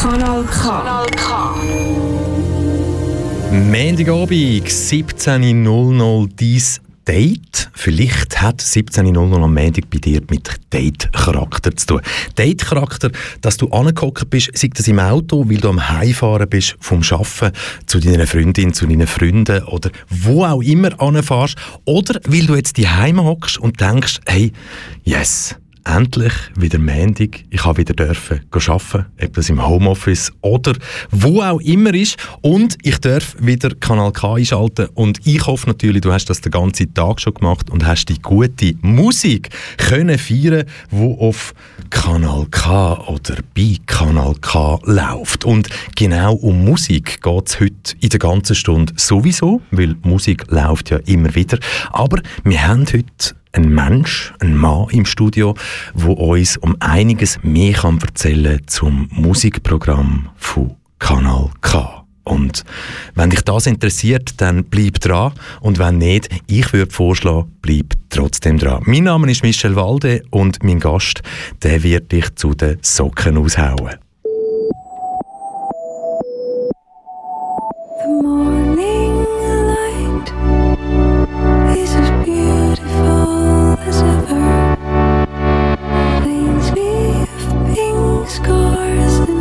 Kanal K. Montagabend, 17.00 dies Date. Vielleicht hat 17.00 am Montag bei dir mit Date-Charakter zu tun. Date-Charakter, dass du angehockt bist, sei das im Auto, weil du am Heimfahren bist vom Arbeiten zu deiner Freundin, zu deinen Freunden oder wo auch immer anfährst. Oder weil du jetzt die Heim hockst und denkst, hey, yes, endlich wieder Montag. Ich habe wieder dürfen arbeiten, etwas im Homeoffice oder wo auch immer ist. Und ich darf wieder Kanal K einschalten. Und ich hoffe natürlich, du hast das den ganzen Tag schon gemacht und hast die gute Musik können feiern, wo auf Kanal K oder bei Kanal K läuft. Und genau um Musik geht es heute in der ganzen Stunde sowieso, weil Musik läuft ja immer wieder. Aber wir haben heute ein Mensch, ein Mann im Studio, wo uns um einiges mehr kann erzählen zum Musikprogramm von Kanal K. Und wenn dich das interessiert, dann bleib dran. Und wenn nicht, ich würde vorschlagen, bleib trotzdem dran. Mein Name ist Michel Walde und mein Gast, der wird dich zu den Socken aushauen. scars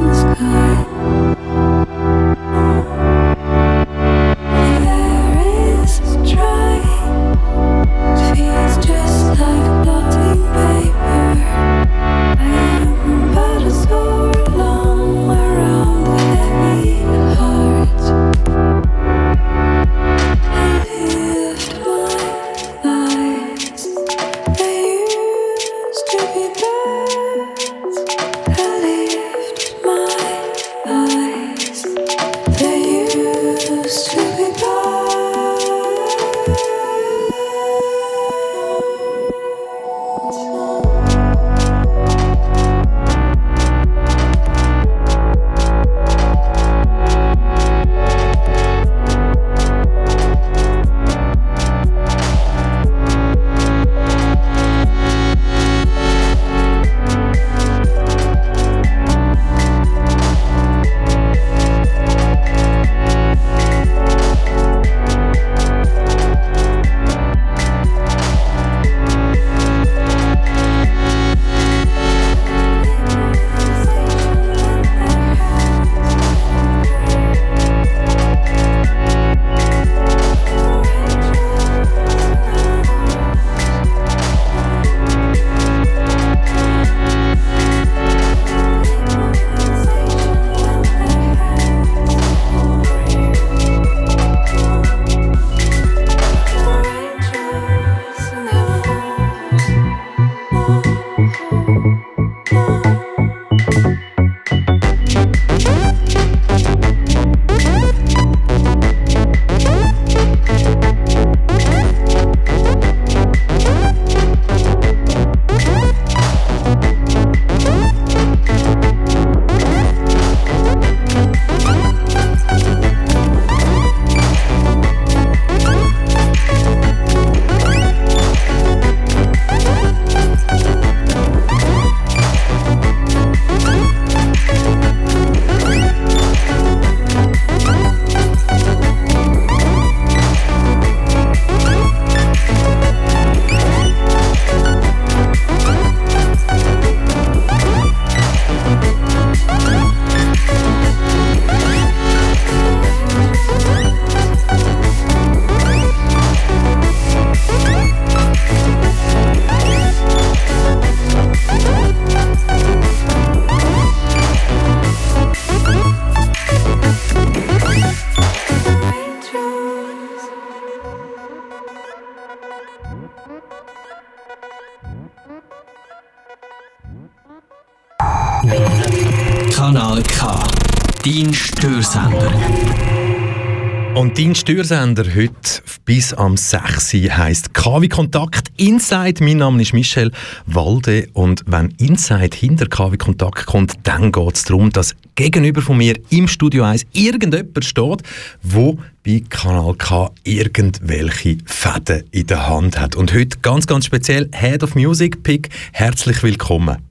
Dein Störsender heute bis am 6. heisst KW Kontakt Inside. Mein Name ist Michel Walde und wenn Inside hinter KW Kontakt kommt, dann geht es darum, dass gegenüber von mir im Studio 1 irgendjemand steht, wo bei Kanal K irgendwelche Fäden in der Hand hat. Und heute ganz, ganz speziell Head of Music Pick. Herzlich willkommen.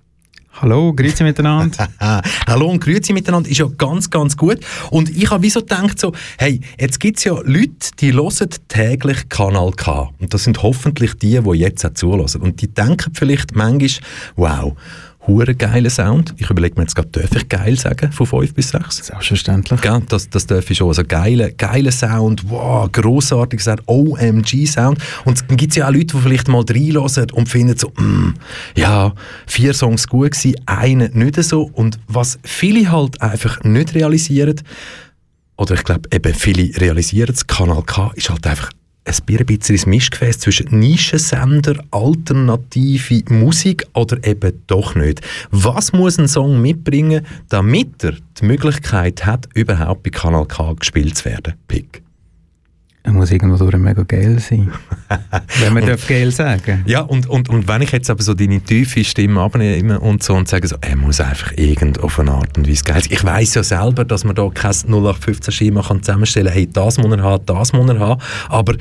Hallo, grüezi miteinander. Hallo und grüezi miteinander ist ja ganz, ganz gut. Und ich habe wieso gedacht so, hey, jetzt gibt es ja Leute, die hören täglich Kanal K. Und das sind hoffentlich die, die jetzt auch zuhören. Und die denken vielleicht manchmal, wow, hure geiler Sound. Ich überlege mir jetzt gerade, darf ich geil sagen, von 5 bis 6? Selbstverständlich. Ja, das, das darf ich schon. Also geiler geile Sound, wow, grossartiger Sound, OMG-Sound. Und dann gibt es ja auch Leute, die vielleicht mal reinhören und finden so, mm, ja, vier Songs gut gewesen, einer nicht so. Und was viele halt einfach nicht realisieren, oder ich glaube eben viele realisieren es, Kanal K ist halt einfach ein bisschen ein Mischgefäß zwischen Nischensender, alternative Musik oder eben doch nicht. Was muss ein Song mitbringen, damit er die Möglichkeit hat, überhaupt bei Kanal K gespielt zu werden? Pick. Er muss irgendwo durch mega geil sein. wenn man darf geil sagen. Ja, und, und, und wenn ich jetzt aber so deine tiefe Stimme abnehme und so und sage so, er muss einfach irgend auf eine Art und Weise geil sein. Ich weiss ja selber, dass man da kein 0815-Schema zusammenstellen kann, hey, das muss er haben, das muss er haben, aber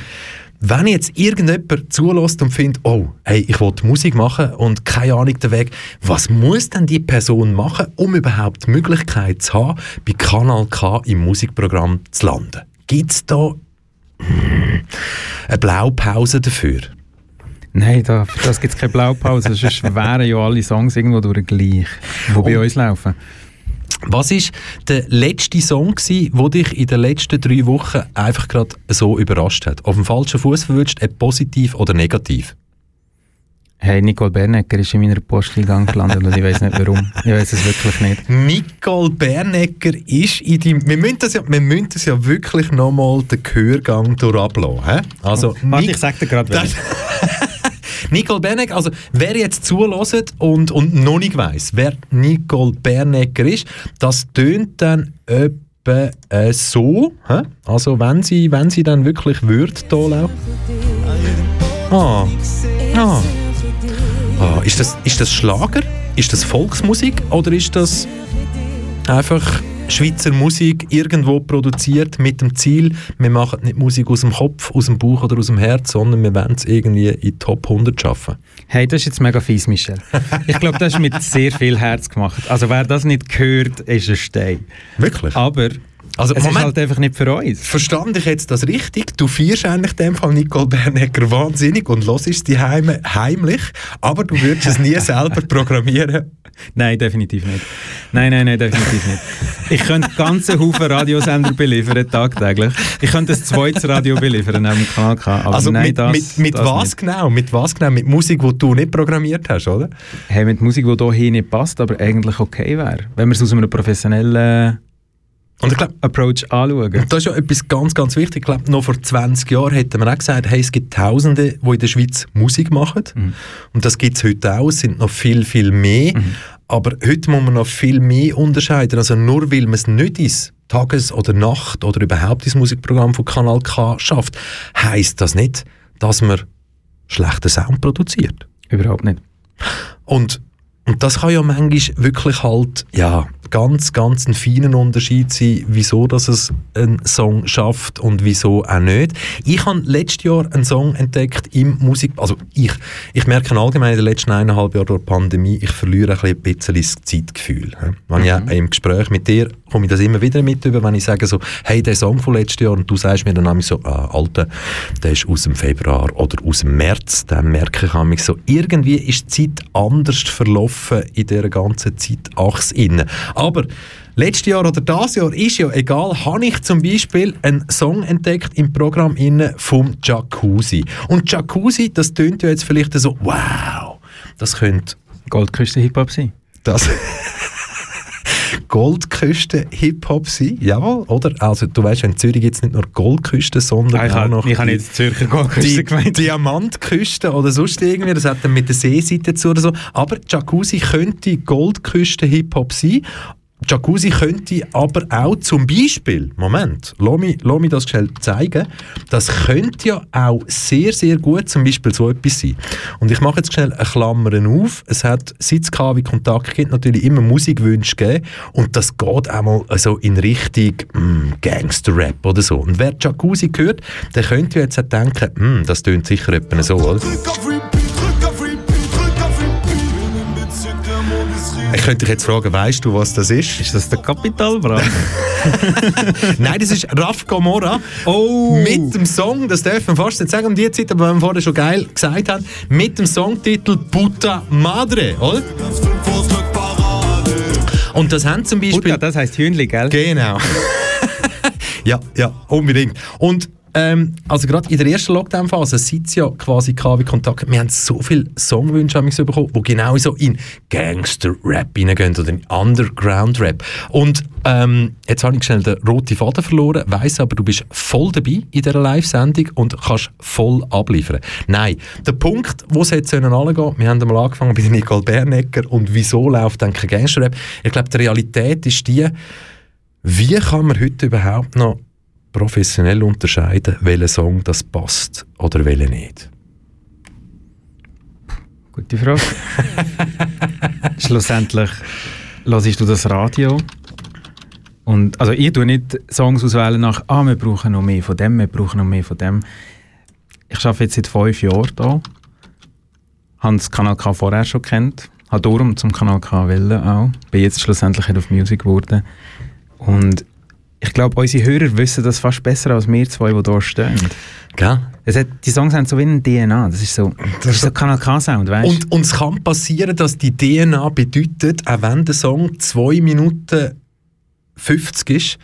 wenn jetzt irgendjemand zulässt und findet, oh, hey, ich will Musik machen und keine Ahnung der Weg, was muss denn die Person machen, um überhaupt die Möglichkeit zu haben, bei Kanal K im Musikprogramm zu landen? Gibt es da eine Blaupause dafür? Nein, da, für das gibt es keine Blaupause. Sonst wären ja alle Songs irgendwo durch gleich, die bei uns laufen. Was war der letzte Song, der dich in den letzten drei Wochen einfach gerade so überrascht hat? Auf dem falschen Fuß verwünscht, positiv oder negativ? Hey, Nicole Bernecker ist in meiner Posteingang gelandet und ich weiß nicht warum. Ich weiß es wirklich nicht. Nicole Bernecker ist in deinem... Wir müssen das ja, wir müssen das ja wirklich nochmal den Gehörgang durchablassen. Also, Warte, ich sag dir gerade was. Nicole Bernecker, also wer jetzt zulässt und, und noch nicht weiss, wer Nicole Bernecker ist, das tönt dann etwa äh, so. Hä? Also wenn sie, wenn sie dann wirklich würde hier laufen. Ah. Ah. Ah, ist, das, ist das Schlager? Ist das Volksmusik? Oder ist das einfach Schweizer Musik irgendwo produziert mit dem Ziel, wir machen nicht Musik aus dem Kopf, aus dem Bauch oder aus dem Herz, sondern wir wollen es irgendwie in die Top 100 schaffen? Hey, das ist jetzt mega fies, Michel. Ich glaube, das ist mit sehr viel Herz gemacht. Also wer das nicht gehört, ist ein Stein. Wirklich? Aber also, es Moment, ist halt einfach nicht für uns. Verstand ich jetzt das richtig? Du feierst eigentlich dem Fall Nicole Bernecker wahnsinnig und hörst die Heime heimlich, aber du würdest es nie selber programmieren? Nein, definitiv nicht. Nein, nein, nein, definitiv nicht. Ich könnte ganze Haufen Radiosender beliefern, tagtäglich. Ich könnte ein zweites Radio beliefern neben dem Kanal K. Aber also nein, mit, das, mit, mit das was nicht. genau? Mit was genau? Mit Musik, die du nicht programmiert hast, oder? Hey, mit Musik, die hier nicht passt, aber eigentlich okay wäre. Wenn wir es aus einem professionellen und ich glaube, Approach anschauen. Das ist ja etwas ganz, ganz wichtig. Ich glaube, noch vor 20 Jahren hätten wir auch gesagt, hey, es gibt Tausende, die in der Schweiz Musik machen. Mhm. Und das gibt es heute auch. Es sind noch viel, viel mehr. Mhm. Aber heute muss man noch viel mehr unterscheiden. Also nur weil man es nicht ins Tages- oder Nacht- oder überhaupt ins Musikprogramm von Kanal K schafft, heisst das nicht, dass man schlechten Sound produziert. Überhaupt nicht. Und, und das kann ja manchmal wirklich halt, ja, ganz, ganz ein feiner Unterschied sein, wieso dass es einen Song schafft und wieso auch nicht. Ich habe letztes Jahr einen Song entdeckt im Musik... Also ich, ich merke allgemein in den letzten eineinhalb Jahren durch die Pandemie, ich verliere ein bisschen das Zeitgefühl. Wenn mhm. ich im Gespräch mit dir komme ich das immer wieder mit über, wenn ich sage so, hey, der Song von letztes Jahr und du sagst mir dann so, ah, Alter, der ist aus dem Februar oder aus dem März, dann merke ich mich so, irgendwie ist die Zeit anders verlaufen in dieser ganzen Zeitachse. Aber letztes Jahr oder das Jahr ist ja egal, habe ich zum Beispiel einen Song entdeckt im Programm innen vom Jacuzzi. Und Jacuzzi, das tönt ja jetzt vielleicht so, wow, das könnte Goldküste Hip-Hop sein. Das Goldküste Hip-Hop sein, jawohl, oder? Also du weißt, in Zürich gibt es nicht nur Goldküste, sondern ich auch noch ich habe jetzt Zürcher Goldküste gemeint. Diamantküste oder sonst irgendwie, das hat dann mit der Seeseite zu oder so. Aber Jacuzzi könnte Goldküste Hip-Hop sein Jacuzzi könnte aber auch zum Beispiel, Moment, lass mich, lass mich das schnell zeigen, das könnte ja auch sehr, sehr gut zum Beispiel so etwas sein. Und ich mache jetzt schnell eine Klammer auf. Es hat seit es Kontakt gibt natürlich immer Musikwünsche gegeben und das geht auch mal so in Richtung mm, Gangster-Rap oder so. Und wer Jacuzzi hört, der könnte jetzt auch denken, mm, das tönt sicher etwa so, oder? Ich könnte dich jetzt fragen, weißt du, was das ist? Ist das der Kapitalbrand? Nein, das ist Raf Gomorra. Oh! Mit dem Song, das dürfen wir fast nicht sagen um die Zeit, aber wenn wir vorher schon geil gesagt haben, mit dem Songtitel Puta Madre, oder? Und das haben zum Beispiel... Buddha, das heisst Hühnli, gell? Genau. ja, ja, unbedingt. Und ähm, also gerade in der ersten Lockdown-Phase, seit ja quasi KW Kontakt wir haben so viele Songwünsche bekommen, die genau so in Gangster-Rap reingehen oder in Underground-Rap. Und ähm, jetzt habe ich schnell den roten Faden verloren, weiss aber, du bist voll dabei in dieser Live-Sendung und kannst voll abliefern. Nein, der Punkt, wo es jetzt angehen sollen, wir haben einmal angefangen bei Nicole Bernecker und wieso läuft dann kein Gangster-Rap? Ich glaube, die Realität ist die, wie kann man heute überhaupt noch professionell unterscheiden, welcher Song das passt oder welcher nicht? Gute Frage. Schlussendlich hörst du das Radio. Und, also ich tue nicht Songs auswählen nach, ah, wir brauchen noch mehr von dem, wir brauchen noch mehr von dem. Ich arbeite jetzt seit fünf Jahren hier. Habe das Kanal K vorher schon kennt. Habe darum zum Kanal K wollen auch. Bin jetzt schlussendlich Head of Music geworden. Und ich glaube, unsere Hörer wissen das fast besser als wir zwei, die hier stehen. Gell? Es hat, die Songs haben so wie ein DNA. Das ist so, das ist so Kanal K-Sound, weißt du? Und, und es kann passieren, dass die DNA bedeutet, auch wenn der Song 2 Minuten 50 ist,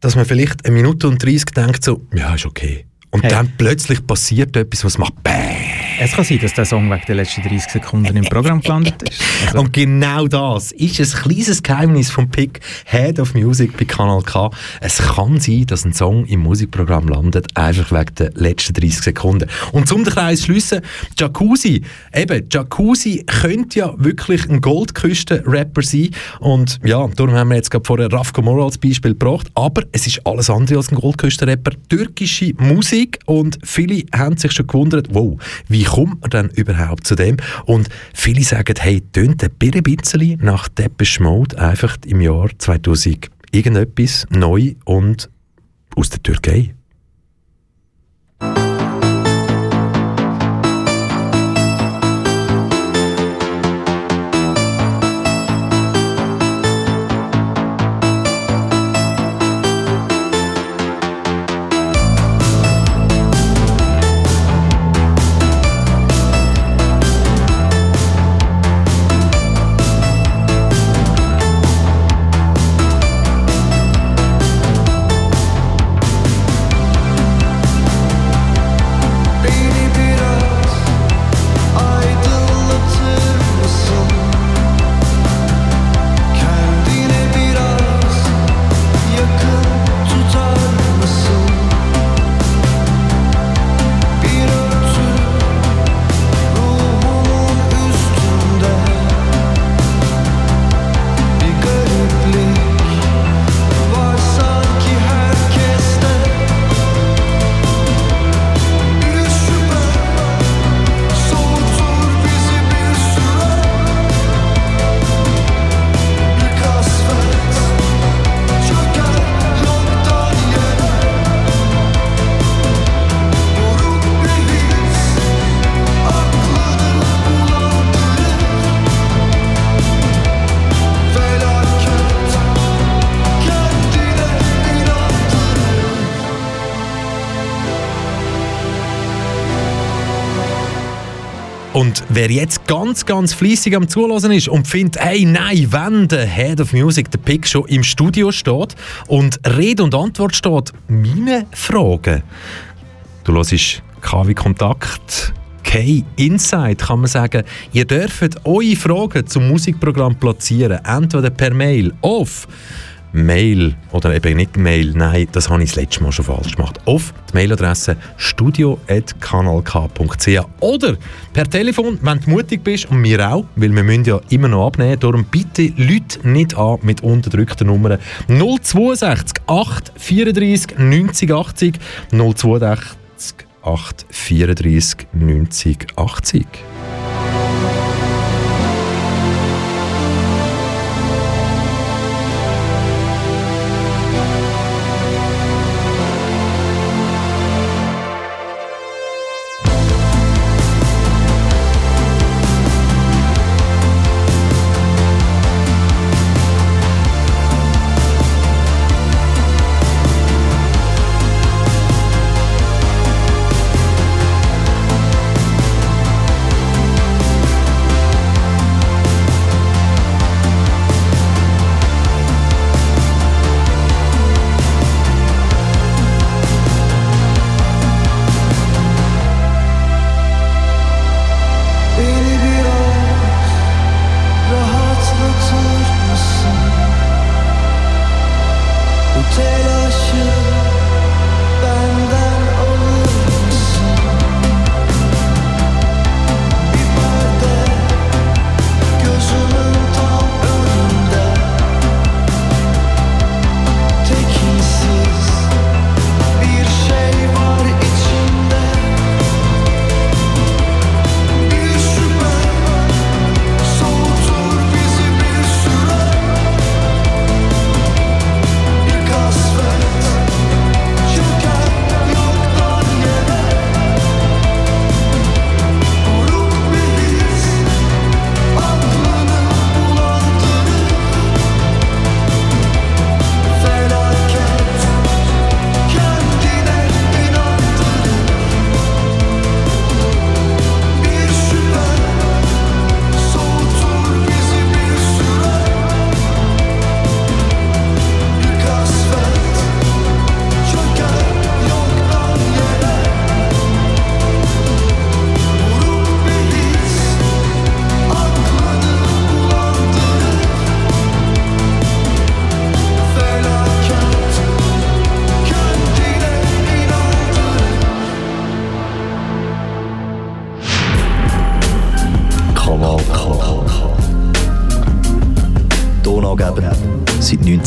dass man vielleicht eine Minute und 30 denkt so, ja, ist okay. Und Hey. dann plötzlich passiert etwas, was macht BAM! Es kann sein, dass der Song wegen der letzten 30 Sekunden im Programm gelandet ist. Also, Und genau das ist ein kleines Geheimnis vom Pick Head of Music bei Kanal K. Es kann sein, dass ein Song im Musikprogramm landet, einfach wegen der letzten 30 Sekunden. Und zum den Kreis schliessen, Jacuzzi, eben, Jacuzzi könnte ja wirklich ein Goldküsten-Rapper sein. Und ja, darum haben wir jetzt gerade vorher Raf Gomorra als Beispiel gebracht. Aber es ist alles andere als ein Goldküsten-Rapper. Türkische Musik und viele haben sich schon gewundert, wow, wie kommt man denn überhaupt zu dem? Und viele sagen, hey, tönt ein bisschen nach Depeche Mode einfach im Jahr 2000 irgendetwas neu und aus der Türkei. Wer jetzt ganz, ganz fließig am Zulassen ist und findet, hey, nein, wenn der Head of Music, der Pick, schon im Studio steht und Rede und Antwort steht, meine Fragen. Du hörst KW Kontakt, K Inside, kann man sagen. Ihr dürft eure Fragen zum Musikprogramm platzieren, entweder per Mail auf Mail oder eben nicht Mail, nein, das habe ich das letzte Mal schon falsch gemacht. Auf die Mailadresse studio.kanalk.ch oder per Telefon, wenn du mutig bist und wir auch, weil wir müssen ja immer noch abnehmen. Darum bitte Leute nicht an mit unterdrückten Nummern 062 834 90 80 062 834 90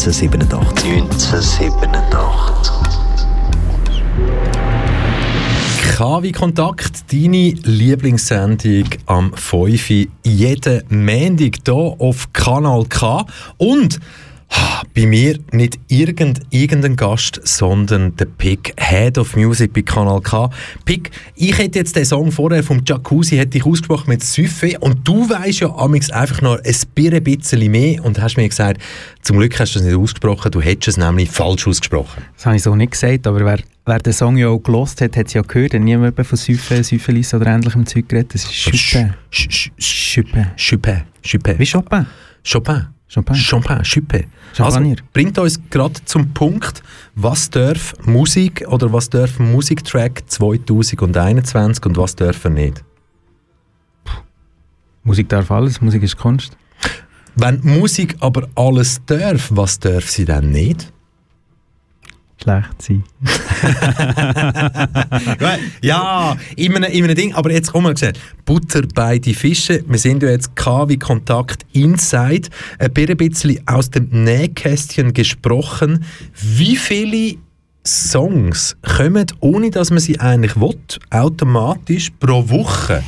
1987. 1987. KW Kontakt, deine Lieblingssendung am 5. Uhr, jeden Montag hier auf Kanal K. Und bei mir nicht irgend, irgendein Gast, sondern der Pick, Head of Music bei Kanal K. Pick, ich hätte jetzt den Song vorher vom Jacuzzi hätte ich ausgesprochen mit Süffe und du weißt ja amix einfach noch ein bisschen mehr und hast mir gesagt, zum Glück hast du es nicht ausgesprochen, du hättest es nämlich falsch ausgesprochen. Das habe ich so nicht gesagt, aber wer, wer den Song ja auch gelost hat, hat es ja gehört. Hat niemand von Süffe, Süffelis oder ähnlichem Zeug geredet. Das ist Chopin. Sch- sch- sch- Chopin. Chopin. Chopin. Wie Chopin? Chopin. Champagne. Champagne. Champagner. Also, bringt uns gerade zum Punkt, was darf Musik oder was darf Musiktrack 2021 und was darf er nicht? Musik darf alles, Musik ist Kunst. Wenn Musik aber alles darf, was darf sie dann nicht? Schlecht sein. ja, in einem, in einem Ding. Aber jetzt, komm mal gesagt, Butter bei die Fische. Wir sind ja jetzt KW Kontakt Inside. Ein bisschen aus dem Nähkästchen gesprochen. Wie viele Songs kommen, ohne dass man sie eigentlich will, automatisch pro Woche?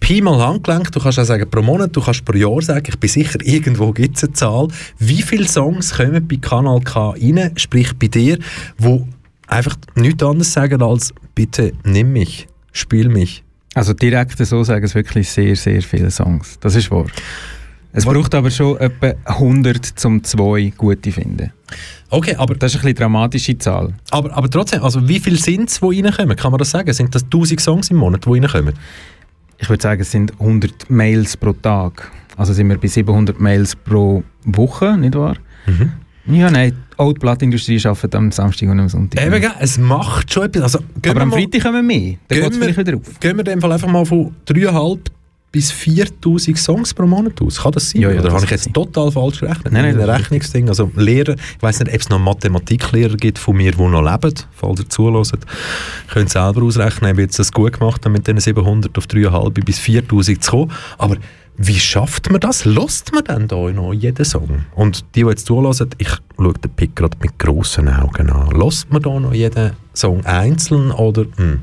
Pi mal Handgelenk, du kannst auch sagen pro Monat, du kannst pro Jahr sagen, ich bin sicher, irgendwo gibt es eine Zahl. Wie viele Songs kommen bei Kanal K rein, sprich bei dir, wo einfach nichts anderes sagen als bitte nimm mich, spiel mich. Also direkt so sagen es wirklich sehr, sehr viele Songs. Das ist wahr. Es braucht aber schon etwa 100 zum 2 gute finden. Okay, aber, Das ist eine dramatische Zahl. aber, aber trotzdem, also wie viele sind es, die reinkommen? Kann man das sagen? Sind das 1000 Songs im Monat, die reinkommen? Ich würde sagen, es sind 100 Mails pro Tag. Also sind wir bei 700 Mails pro Woche, nicht wahr? Ja, nein, auch die Plattenindustrie arbeitet am Samstag und am Sonntag. Eben, gell, es macht schon etwas. Also, aber am mal- Freitag kommen wir mehr. Dann geht es wir- vielleicht wieder auf. Gehen wir in dem Fall einfach mal von 3,5 bis 4000 Songs pro Monat aus. Kann das sein? Ja, ja, Oder das habe ich jetzt sein. total falsch gerechnet? Nein, nein, das Rechnungsding. Also Lehrer, ich weiß nicht, ob es noch Mathematiklehrer gibt von mir, die noch leben, falls ihr zuhört. Könnt selber ausrechnen, ob ich jetzt das gut gemacht habe, mit diesen 700 auf 3,5 bis 4000 zu kommen. Aber wie schafft man das? Lost man dann da noch jeden Song? Und die, die jetzt zuhören, ich schaue den Pick gerade mit grossen Augen an. Lost man da noch jeden Song einzeln oder? Hm.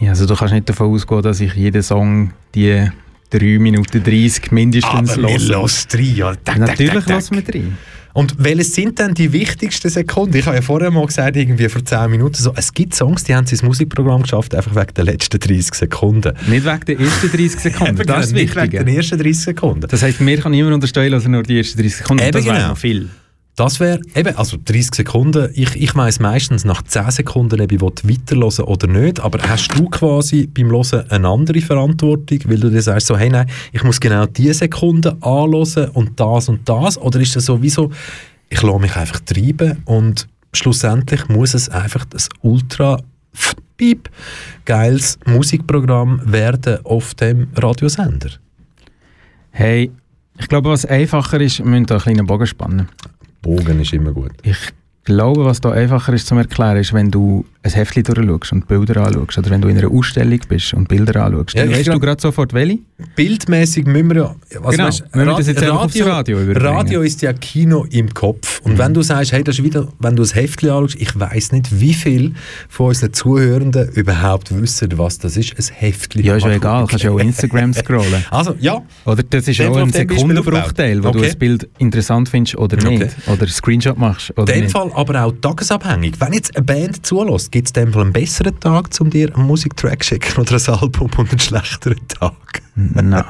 Ja, also du kannst nicht davon ausgehen, dass ich jeden Song die 3 Minuten 30 mindestens wir höre. rein, ja. Tack, tack, Natürlich lassen wir drin. Und welches sind denn die wichtigsten Sekunden? Ich habe ja vorher mal gesagt, irgendwie vor 10 Minuten so, es gibt Songs, die haben sie ins Musikprogramm geschafft, einfach wegen der letzten 30 Sekunden. Nicht wegen der ersten 30 Sekunden, Eben das ist genau, nicht wegen wichtig. den ersten 30 Sekunden. Das heisst, mir kann niemand unterstellen, dass er nur die ersten 30 Sekunden Eben das wäre genau. noch viel. Das wäre eben, also 30 Sekunden, ich, ich weiss meistens nach 10 Sekunden, ob ich weiterhören oder nicht, aber hast du quasi beim Hören eine andere Verantwortung, weil du dir sagst so, hey nein, ich muss genau diese Sekunden anhören und das und das, oder ist das sowieso, ich lasse mich einfach treiben und schlussendlich muss es einfach das ultra piep geiles Musikprogramm werden auf dem Radiosender. Hey, ich glaube, was einfacher ist, wir müssen da einen kleinen Bogen spannen. Bogen ist immer gut. Ich glaube, was da einfacher ist zum Erklären, ist, wenn du ein Heftchen durchschaust und Bilder anschaust oder wenn du in einer Ausstellung bist und Bilder anschaust, Ja, dann weißt du gerade sofort, welche. Bildmäßig müssen wir ja. Also Genau, weißt, wir das jetzt einfach aufs Radio überbringen. Mhm. Radio ist ja Kino im Kopf. Und wenn du sagst, hey, das ist wieder, wenn du ein Heftchen anschaust, ich weiß nicht, wie viel von unseren Zuhörenden überhaupt wissen, was das ist, ein Heftchen. Ja, ist ja egal, kannst ja auch Instagram scrollen. Also, ja, Oder das ist Dem auch ein Sekundenbruchteil, wo aufgebaut. du Okay. ein Bild interessant findest oder Okay. nicht. Oder einen Screenshot machst oder in dem. Fall aber auch tagesabhängig. Wenn jetzt eine Band zulässt, gibt es dem einen besseren Tag, um dir einen Musiktrack zu schicken oder ein Album und einen schlechteren Tag? Nein.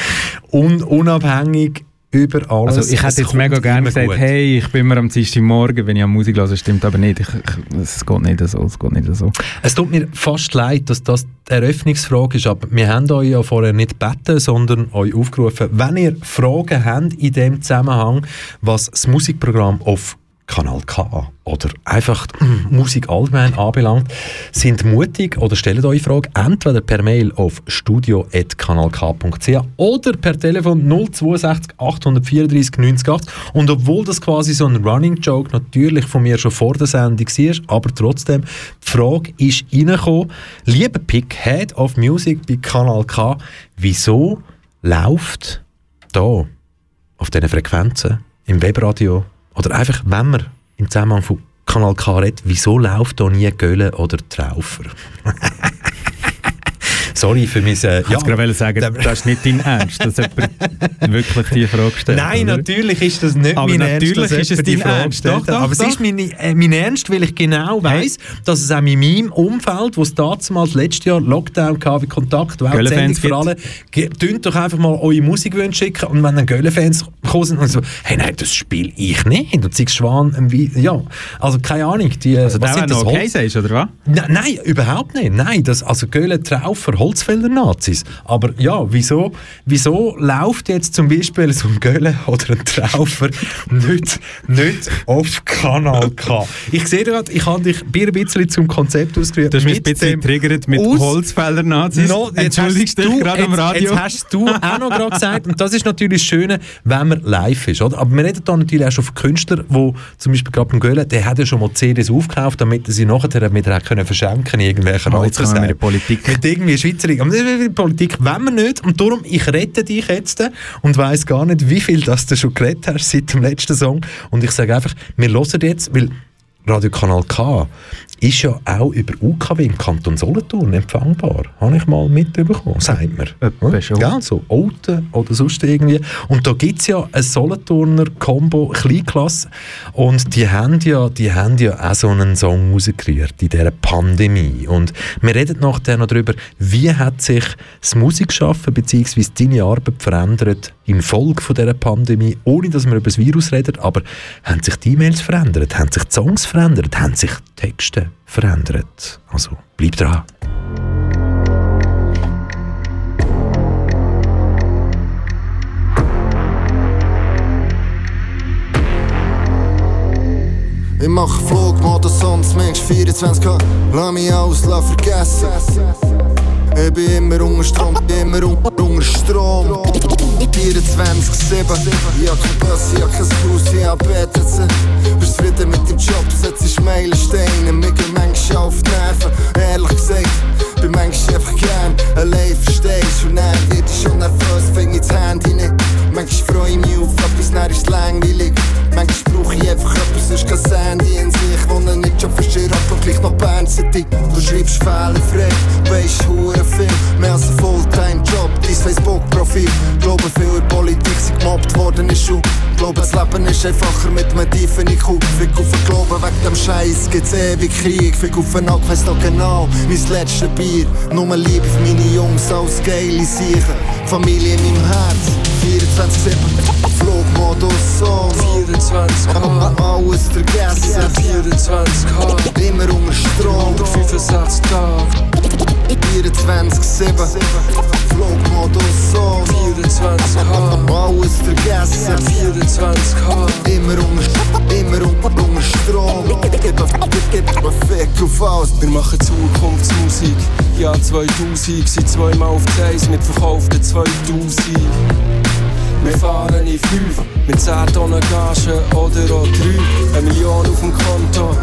Un unabhängig über alles. Also ich hätte jetzt mega gerne gesagt, gut. hey, ich bin immer am Morgen, wenn ich an Musik höre, stimmt aber nicht. Ich, ich, es geht nicht so, es geht nicht so. Es tut mir fast leid, dass das die Eröffnungsfrage ist, aber wir haben euch ja vorher nicht gebeten, sondern euch aufgerufen, wenn ihr Fragen habt in dem Zusammenhang, was das Musikprogramm auf Kanal K oder einfach Musik allgemein anbelangt, sind mutig oder stellt euch Fragen entweder per Mail auf studio.kanalk.ch oder per Telefon 062 834 90 80. Und obwohl das quasi so ein Running Joke natürlich von mir schon vor der Sendung war, aber trotzdem, die Frage ist reingekommen, lieber Pick, Head of Music bei Kanal K, wieso läuft da auf diesen Frequenzen im Webradio oder einfach, wenn man im Zusammenhang von Kanal K redet, wieso läuft da nie Gölle oder Traufer? Sorry für mein... Äh, Ich wollte gerade sagen, der- das ist nicht dein Ernst, dass jemand wirklich diese Frage stellt. Nein, oder? natürlich ist das nicht Aber mein natürlich Ernst. dass ist es dein Frage Ernst. Doch, doch, Aber es doch. ist mein, äh, mein Ernst, weil ich genau weiss, dass es auch in meinem Umfeld, wo es damals letztes Jahr Lockdown gab, wie Kontakt, wow, Sendung für alle, tönt doch einfach mal eure Musikwünsche schicken und wenn dann Gölle-Fans gekommen sind und so, hey, nein, das spiele ich nicht. Und Six Schwan, ähm, ja, also keine Ahnung. Die, Also was sind das, noch okay sagst, oder was? Nein, nein, überhaupt nicht. Nein, das, also Göhle Traufer, Holzfäller Nazis. Aber ja, wieso, wieso läuft jetzt zum Beispiel so ein Göhle oder ein Traufer nicht, nicht auf Kanal K? Ich sehe gerade, ich habe dich ein bisschen zum Konzept ausgerührt. Du hast mich ein mit bisschen getriggert mit Holzfäller-Nazis. No, jetzt Entschuldigst hast dich du- gerade am Radio. Jetzt hast du auch noch gerade gesagt, und das ist natürlich das Schöne, wenn man live ist. Oder? Aber wir reden da natürlich auch schon von Künstlern, wo zum Beispiel gerade beim Göhle, der hat ja schon mal CDs aufgekauft, damit er sie nachher können verschenken in irgendwelchen Oh, mit. Mit irgendwie Schweizer. Aber wie die Politik wenn wir nicht. Und darum, ich rette dich jetzt und weiss gar nicht, wie viel das du schon geredet hast seit dem letzten Song. Und ich sage einfach, wir hören jetzt, weil Radiokanal K ist ja auch über UKW im Kanton Solothurn empfangbar. Habe ich mal mitbekommen, sagt. Etwa schon. Gell? So Olten oder sonst irgendwie. Und da gibt es ja ein Solothurner Combo Kleinklasse und die haben, ja, die haben ja auch so einen Song rausgerührt in dieser Pandemie. Und wir reden nachher noch darüber, wie hat sich das Musikschaffen bzw. deine Arbeit verändert infolge von dieser Pandemie, ohne dass wir über das Virus reden, aber haben sich die E-Mails verändert, haben sich die Songs verändert, haben sich die Verändert. Also bleib dran. Ich mach Flugmodus, sonst Mensch 24K. Lass mich aus, lass vergessen. Ich bin immer unter Strom, immer unter, Strom. 24-7, ich hab kein Bus, ich hab kein Haus, ich hab BTC. Krieg. Fick auf den weiss noch genau, mein letztes Bier. Nur Liebe für meine Jungs als geile Siechen. Familie in meinem Herz, 24-7. Flugmodus Song. 24K, Alles vergessen. 24K, Immer unter Strom. 65 Tage, 24-7. Flugmodus Song. 24K, Alles vergessen. 24K, Immer unter, immer unter, unter Strom. Gib gib- gib einen Fick auf alles. wir machen Zukunftsmusik. Jahr 2000, sind zweimal auf die Eis mit verkauften 2000. Wir fahren in 5 mit 10 Tonnen Gage oder auch 3. Eine Million auf dem Konto,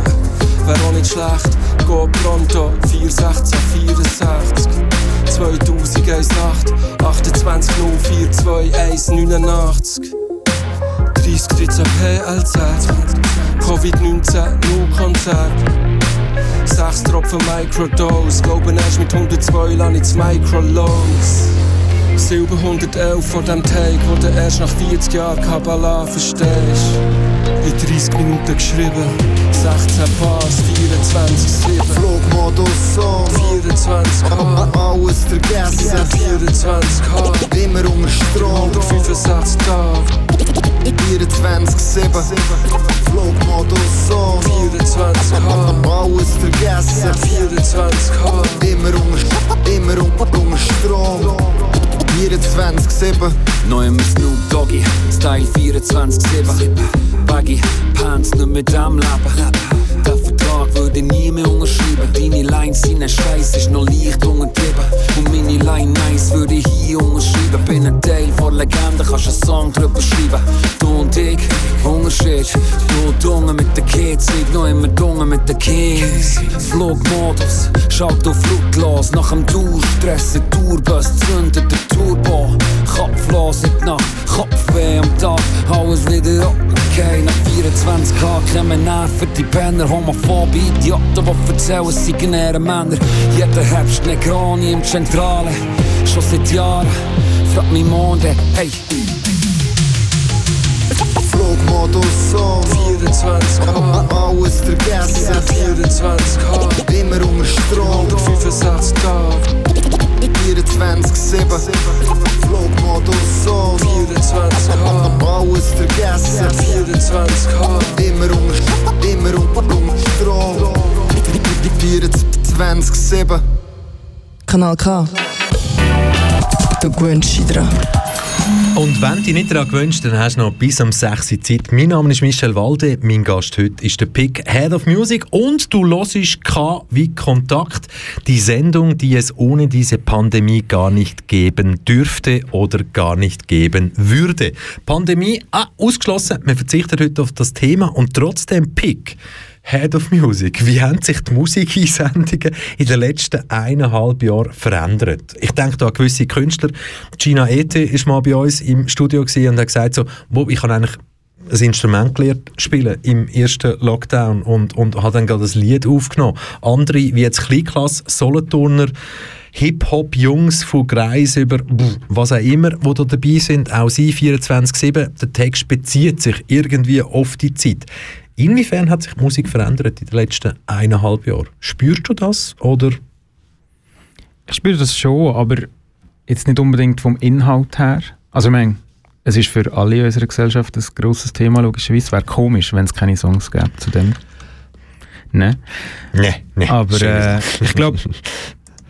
wär auch nicht schlecht. Go pronto, 416, 64. 2001 Nacht, 28 042 189. 30 13 PLZ, Covid-19, null Konzert. 6 Tropfen Microdose, glauben erst mit 102 lang ins Microlows. Silber 111 vor dem Take, wo du erst nach 40 Jahren Kabbalah verstehst. In 30 Minuten geschrieben, 16 Bars, 24, 7. Flugmodus Song. 24K, Alles vergessen. 24K, Immer unter Strom. 65 Tage, 24-7. Flugmodus Song. 24K, Alles vergessen. 24K, Immer unter, immer unter Strom. 24-7. Neu im Snoop Doggy, Style 24-7. Baggy, Pants nicht mit dem Leben. Der Vertrag würde ich nie mehr unterschreiben. Deine Lines sind ein Scheiß, ist noch leicht untertrieben. Und meine Line nice würde ich hier unterschreiben. Bin ein Teil von Legende, kannst einen Song drüber schreiben. Du und ich, Unterschied. Du Dunge mit den Kids, ich noch immer Dunge mit den Kings. Flugmodus, schalt auf Flugglas. Nach dem Tourstress, ein Tourbus, zündet der Turbo. Kopflos in die Nacht, Kopfweh am Tag, alles wieder okay. Nach 24 Tagen kommen Nerven, die Penner, homophobe Idioten, die erzählen, seien eher Männer. Jeder Herbst Negroni im Zentrale, schon seit Jahren. Frag mich Monde, hey, Flugmodus Song. 24K, Alles vergessen. 24K, Immer unter Strom. 65 Tage, 24-7. Flugmodus Song. 24K, Alles vergessen. 24K, Immer unter, immer unter, unter Strom. 24-7. Kanal K. Du gewöhnst dich dran. Und wenn du dich nicht daran gewünscht, dann hast du noch bis am 6 Uhr Zeit. Mein Name ist Michel Walde, mein Gast heute ist der Pick Head of Music und du hörst K wie Kontakt, die Sendung, die es ohne diese Pandemie gar nicht geben dürfte oder gar nicht geben würde. Pandemie, ah, ausgeschlossen, wir verzichten heute auf das Thema und trotzdem Pick. Head of Music. Wie haben sich die Musikeinsendungen in den letzten eineinhalb Jahren verändert? Ich denke da an gewisse Künstler. Gina Ete ist mal bei uns im Studio und hat gesagt so, wo ich habe eigentlich ein Instrument gelernt spielen im ersten Lockdown und, und habe dann gerade das Lied aufgenommen. Andere, wie jetzt Kleinklasse, Solothurner, Hip-Hop-Jungs von Greis über was auch immer, die da dabei sind, auch sie 24-7, der Text bezieht sich irgendwie auf die Zeit. Inwiefern hat sich Musik verändert in den letzten eineinhalb Jahren? Spürst du das? Oder Ich spüre das schon, aber jetzt nicht unbedingt vom Inhalt her. Also ich meine, es ist für alle in unserer Gesellschaft ein grosses Thema, logischerweise. Es wäre komisch, wenn es keine Songs gäbe zu dem. Ne? Nee, nee. Aber äh, ich glaube,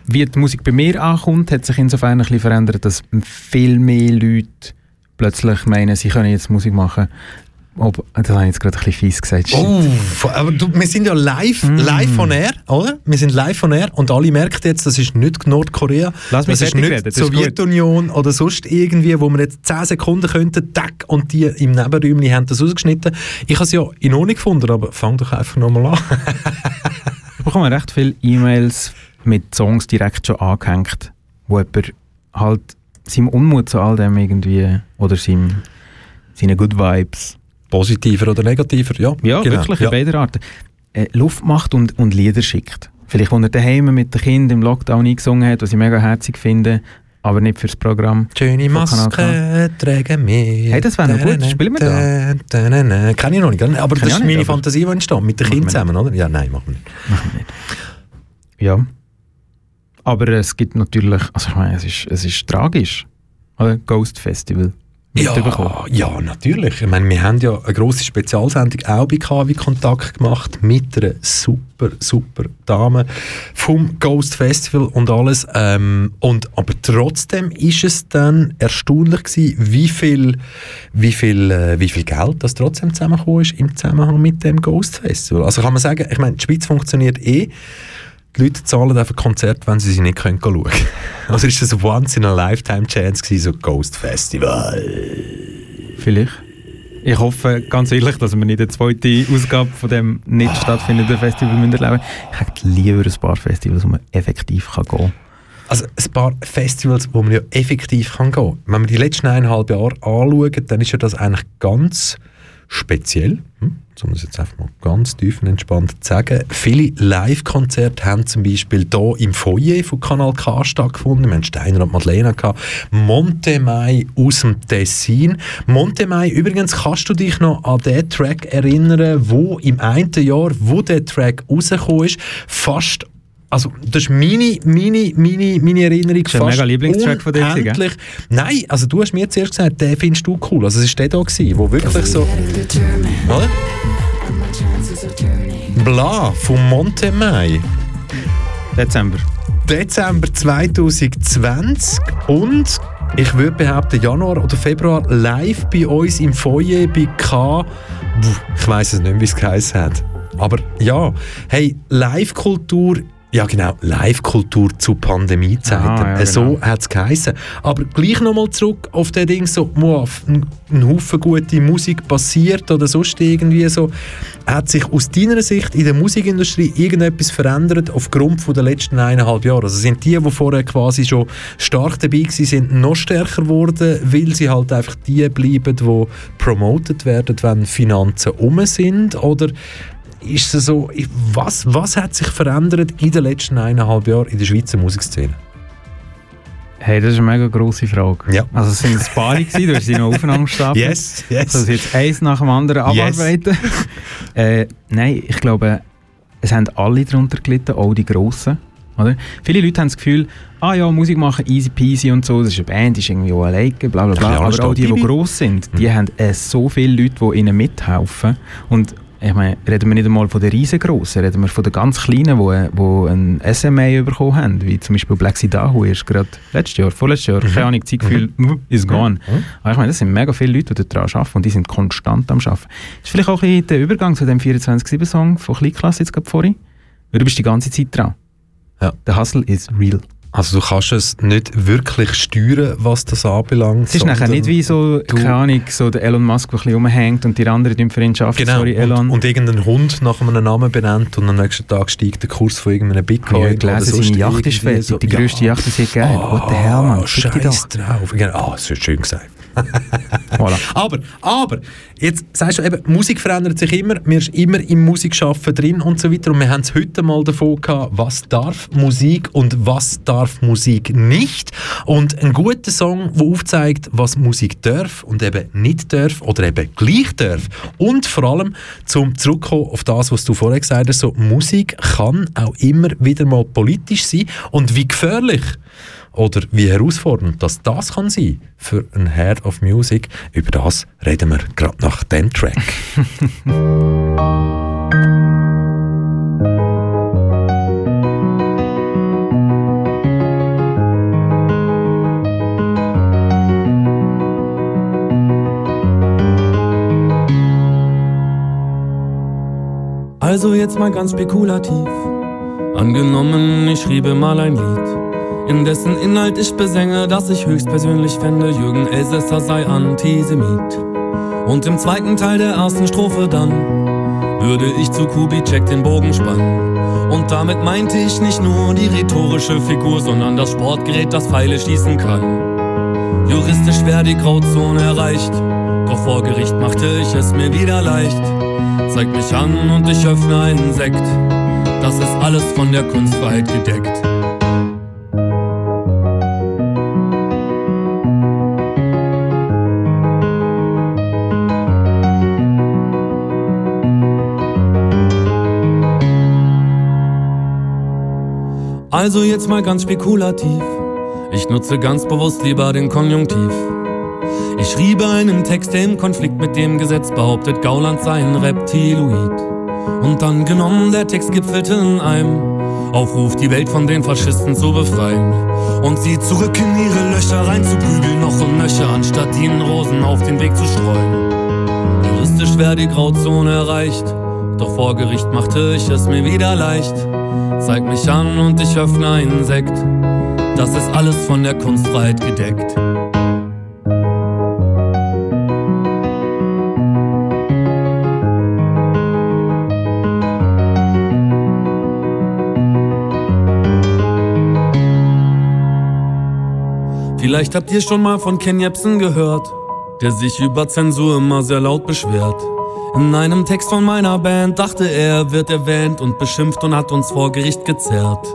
wie die Musik bei mir ankommt, hat sich insofern ein bisschen verändert, dass viel mehr Leute plötzlich meinen, sie können jetzt Musik machen, ob, das habe ich jetzt gerade ein bisschen fies gesagt. Oh, aber du, wir sind ja live, Mm. live von Air, oder? Wir sind live von Air und alle merken jetzt, das ist nicht Nordkorea, Lass mich das ist nicht reden, das die ist gut. Sowjetunion oder sonst irgendwie, wo wir jetzt 10 Sekunden könnten, tack, und die im Nebenräumchen haben das ausgeschnitten. Ich habe es ja in Ordnung gefunden, aber fang doch einfach nochmal an. Ich bekomme recht viele E-Mails mit Songs direkt schon angehängt, wo jemand halt seinem Unmut zu all dem irgendwie oder seinem, seinen Good Vibes, Positiver oder negativer, ja. ja, genau, wirklich ja. in beider Arten, äh, Luft macht und, und Lieder schickt. Vielleicht, wo er daheim mit den Kindern im Lockdown eingesungen hat, was ich mega herzig finde, aber nicht fürs Programm. Schöne. Maske tragen wir. Hey, das wäre noch gut. Spielen wir da? da? Kenn ich noch nicht. Aber Kenn das ist meine nicht, aber- Fantasie, die entsteht. Mit den Kindern wir zusammen, oder? Ja, nein, machen wir nicht. Machen wir nicht. Ja. Aber es gibt natürlich, also ich meine, es ist, es ist tragisch. Oder? Ghost Festival. Ja, ja, natürlich. Ich meine, wir haben ja eine grosse Spezialsendung auch bei KW Kontakt gemacht mit einer super, super Dame vom Ghost Festival und alles. Ähm, und, aber trotzdem ist es dann erstaunlich gewesen, wie viel, wie viel, äh, wie viel Geld das trotzdem zusammengekommen ist im Zusammenhang mit dem Ghost Festival. Also kann man sagen, ich meine, die Schweiz funktioniert eh. Die Leute zahlen einfach Konzerte, wenn sie sie nicht können schauen können. Also ist das eine Once-in-a-Lifetime-Chance gewesen, so Ghost Festival. Vielleicht. Ich hoffe ganz ehrlich, dass wir nicht eine zweite Ausgabe von dem nicht stattfindenden Festival müssen erleben Ich hätte lieber ein paar Festivals, wo man effektiv kann gehen kann. Also ein paar Festivals, wo man ja effektiv kann gehen kann. Wenn wir die letzten eineinhalb Jahre anschauen, dann ist ja das eigentlich ganz speziell. Hm? Muss ich jetzt einfach mal ganz tief und entspannt sagen. Viele Live-Konzerte haben zum Beispiel hier im Foyer von Kanal K stattgefunden. Wir haben Steiner und Madeleine gehabt. Montemai aus dem Tessin. Montemai, übrigens, kannst du dich noch an den Track erinnern, wo im einen Jahr, wo der Track rausgekommen ist, fast also das ist meine, meine, meine, meine Erinnerung. ist ein mega Lieblingstrack von dir gell? Nein, also du hast mir zuerst gesagt, den findest du cool. Also es war der da, gewesen, wo wirklich so... Oder? Bla, von Montemai. Dezember. Dezember 2020 und ich würde behaupten Januar oder Februar live bei uns im Foyer bei K. Ich weiß es nicht, wie es geheißen hat. Aber ja, hey, Live-Kultur, ja genau, Live-Kultur zu Pandemiezeiten. Ah, ja, Äh, so genau. hat es geheißen. Aber gleich nochmal zurück auf den Ding, so, ein, ein Haufen gute Musik passiert oder sonst irgendwie so. Hat sich aus deiner Sicht in der Musikindustrie irgendetwas verändert aufgrund von der letzten eineinhalb Jahre? Also sind die, die vorher quasi schon stark dabei waren, sind noch stärker geworden, weil sie halt einfach die bleiben, die promoted werden, wenn Finanzen um sind? Oder ist es so, was, was hat sich verändert in den letzten eineinhalb Jahren in der Schweizer Musikszene? Hey, das ist eine mega grosse Frage. Ja. Also es sind ein paar gewesen, du hast sie noch aufeinander gestapelt. Yes, yes. Also jetzt eins nach dem anderen Yes. abarbeiten. äh, nein, ich glaube, es haben alle darunter gelitten, auch die Grossen. Oder? Viele Leute haben das Gefühl, ah ja, Musik machen easy peasy und so, das ist eine Band, ist irgendwie auch alleine, bla bla bla. Aber auch die, die gross sind, die haben äh, so viele Leute, die ihnen mithelfen. Und ich meine, reden wir nicht einmal von den riesengroßen, reden wir von den ganz kleinen, die, die ein SMA bekommen haben, wie zum Beispiel Black Sidahu ist gerade letztes Jahr, vorletztes Jahr, keine Ahnung, Zeitgefühl, mhm. ist gone. Aber ich meine, das sind mega viele Leute, die daran arbeiten und die sind konstant am Arbeiten. Ist vielleicht auch ein bisschen der Übergang zu dem 24-7-Song von Kleinklasse jetzt gerade vorhin? Weil du bist die ganze Zeit dran. Ja. Der Hustle is real. Also du kannst es nicht wirklich steuern, was das anbelangt. Es ist nachher nicht wie so, keine Ahnung, so der Elon Musk, der ein bisschen rumhängt und die anderen ihn arbeiten. Genau, Sorry, Elon. und, und irgendein Hund nach einem Namen benennt und am nächsten Tag steigt der Kurs von irgendeinem Bitcoin. ja, gelesen, sonst seine Yacht ist fertig, die grösste Yacht, die sie je gegeben hat. What the hell, man? Fick dich Scheiß drauf. Genau. Ah, das ist schön gesagt. Voilà. Aber, aber, jetzt sagst du eben, Musik verändert sich immer, man ist immer im Musikschaffen drin und so weiter. Und wir haben es heute mal davon gehabt, was darf Musik und was darf Musik nicht. Und ein guter Song, der aufzeigt, was Musik darf und eben nicht darf oder eben gleich darf. Und vor allem zum zurückkommen auf das, was du vorher gesagt hast, so Musik kann auch immer wieder mal politisch sein. Und wie gefährlich oder wie herausfordernd das, das kann sein für ein Head of Music, über das reden wir gerade nach dem Track. Also jetzt mal ganz spekulativ. Angenommen, ich schriebe mal ein Lied, in dessen Inhalt ich besänge, dass ich höchstpersönlich fände, Jürgen Elsässer sei Antisemit. Und im zweiten Teil der ersten Strophe dann würde ich zu Kubitschek den Bogen spannen. Und damit meinte ich nicht nur die rhetorische Figur, sondern das Sportgerät, das Pfeile schießen kann. Juristisch wäre die Grauzone erreicht, doch vor Gericht machte ich es mir wieder leicht. Zeig mich an und ich öffne einen Sekt. Das ist alles von der Kunstfreiheit gedeckt. Also jetzt mal ganz spekulativ. Ich nutze ganz bewusst lieber den Konjunktiv. Ich schriebe einen Text, der im Konflikt mit dem Gesetz behauptet, Gauland sei ein Reptiloid. Und dann genommen, der Text gipfelte in einem Aufruf, die Welt von den Faschisten zu befreien. Und sie zurück in ihre Löcher reinzuprügeln, noch und nöcher, anstatt ihnen Rosen auf den Weg zu streuen. Juristisch wäre die Grauzone erreicht, doch vor Gericht machte ich es mir wieder leicht. Zeig mich an und ich öffne einen Sekt. Das ist alles von der Kunstfreiheit gedeckt. Vielleicht habt ihr schon mal von Ken Jebsen gehört, der sich über Zensur immer sehr laut beschwert. In einem Text von meiner Band dachte er, wird erwähnt und beschimpft und hat uns vor Gericht gezerrt.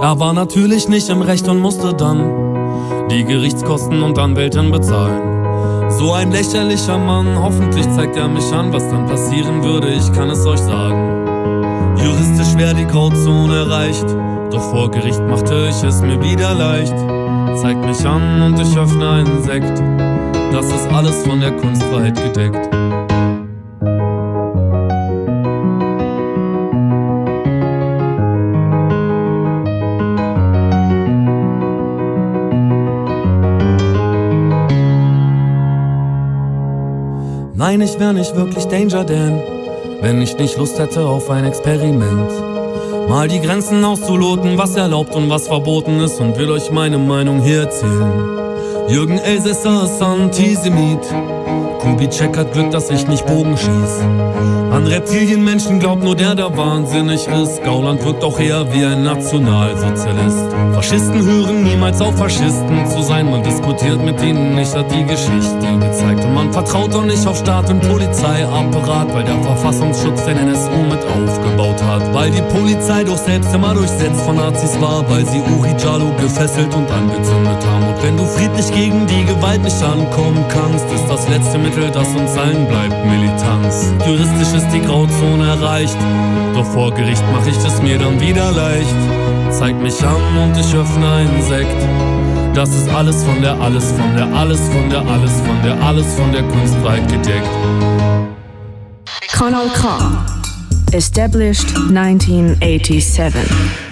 Er war natürlich nicht im Recht und musste dann die Gerichtskosten und Anwältin bezahlen. So ein lächerlicher Mann, hoffentlich zeigt er mich an, was dann passieren würde, ich kann es euch sagen. Juristisch wäre die Grauzone erreicht, doch vor Gericht machte ich es mir wieder leicht. Zeig mich an und ich öffne einen Sekt, das ist alles von der Kunstfreiheit gedeckt. Nein, ich wär nicht wirklich Danger Dan, wenn ich nicht Lust hätte auf ein Experiment. Mal die Grenzen auszuloten, was erlaubt und was verboten ist und will euch meine Meinung hier erzählen. Jürgen Elsässer ist Antisemit. Kubitschek hat Glück, dass ich nicht Bogen schieß. An Reptilienmenschen glaubt nur der, der wahnsinnig ist. Gauland wirkt auch eher wie ein Nationalsozialist. Faschisten hören niemals auf, Faschisten zu sein. Man diskutiert mit ihnen nicht, hat die Geschichte gezeigt. Und man vertraut auch nicht auf Staat und Polizeiapparat, weil der Verfassungsschutz den NSU mit aufgebaut hat. Weil die Polizei doch selbst immer durchsetzt von Nazis war, weil sie Uri Jalo gefesselt und angezündet haben. Und wenn du friedlich gegen die Gewalt nicht ankommen kannst, ist das letzte Mittel, das uns allen bleibt, Militanz. Juristisch ist die Grauzone erreicht, doch vor Gericht mach ich es mir dann wieder leicht. Zeig mich an und ich öffne einen Sekt. Das ist alles von der, alles von der, alles von der, alles von der, alles von der Kunstfreiheit gedeckt. Kanal K. Established 1987.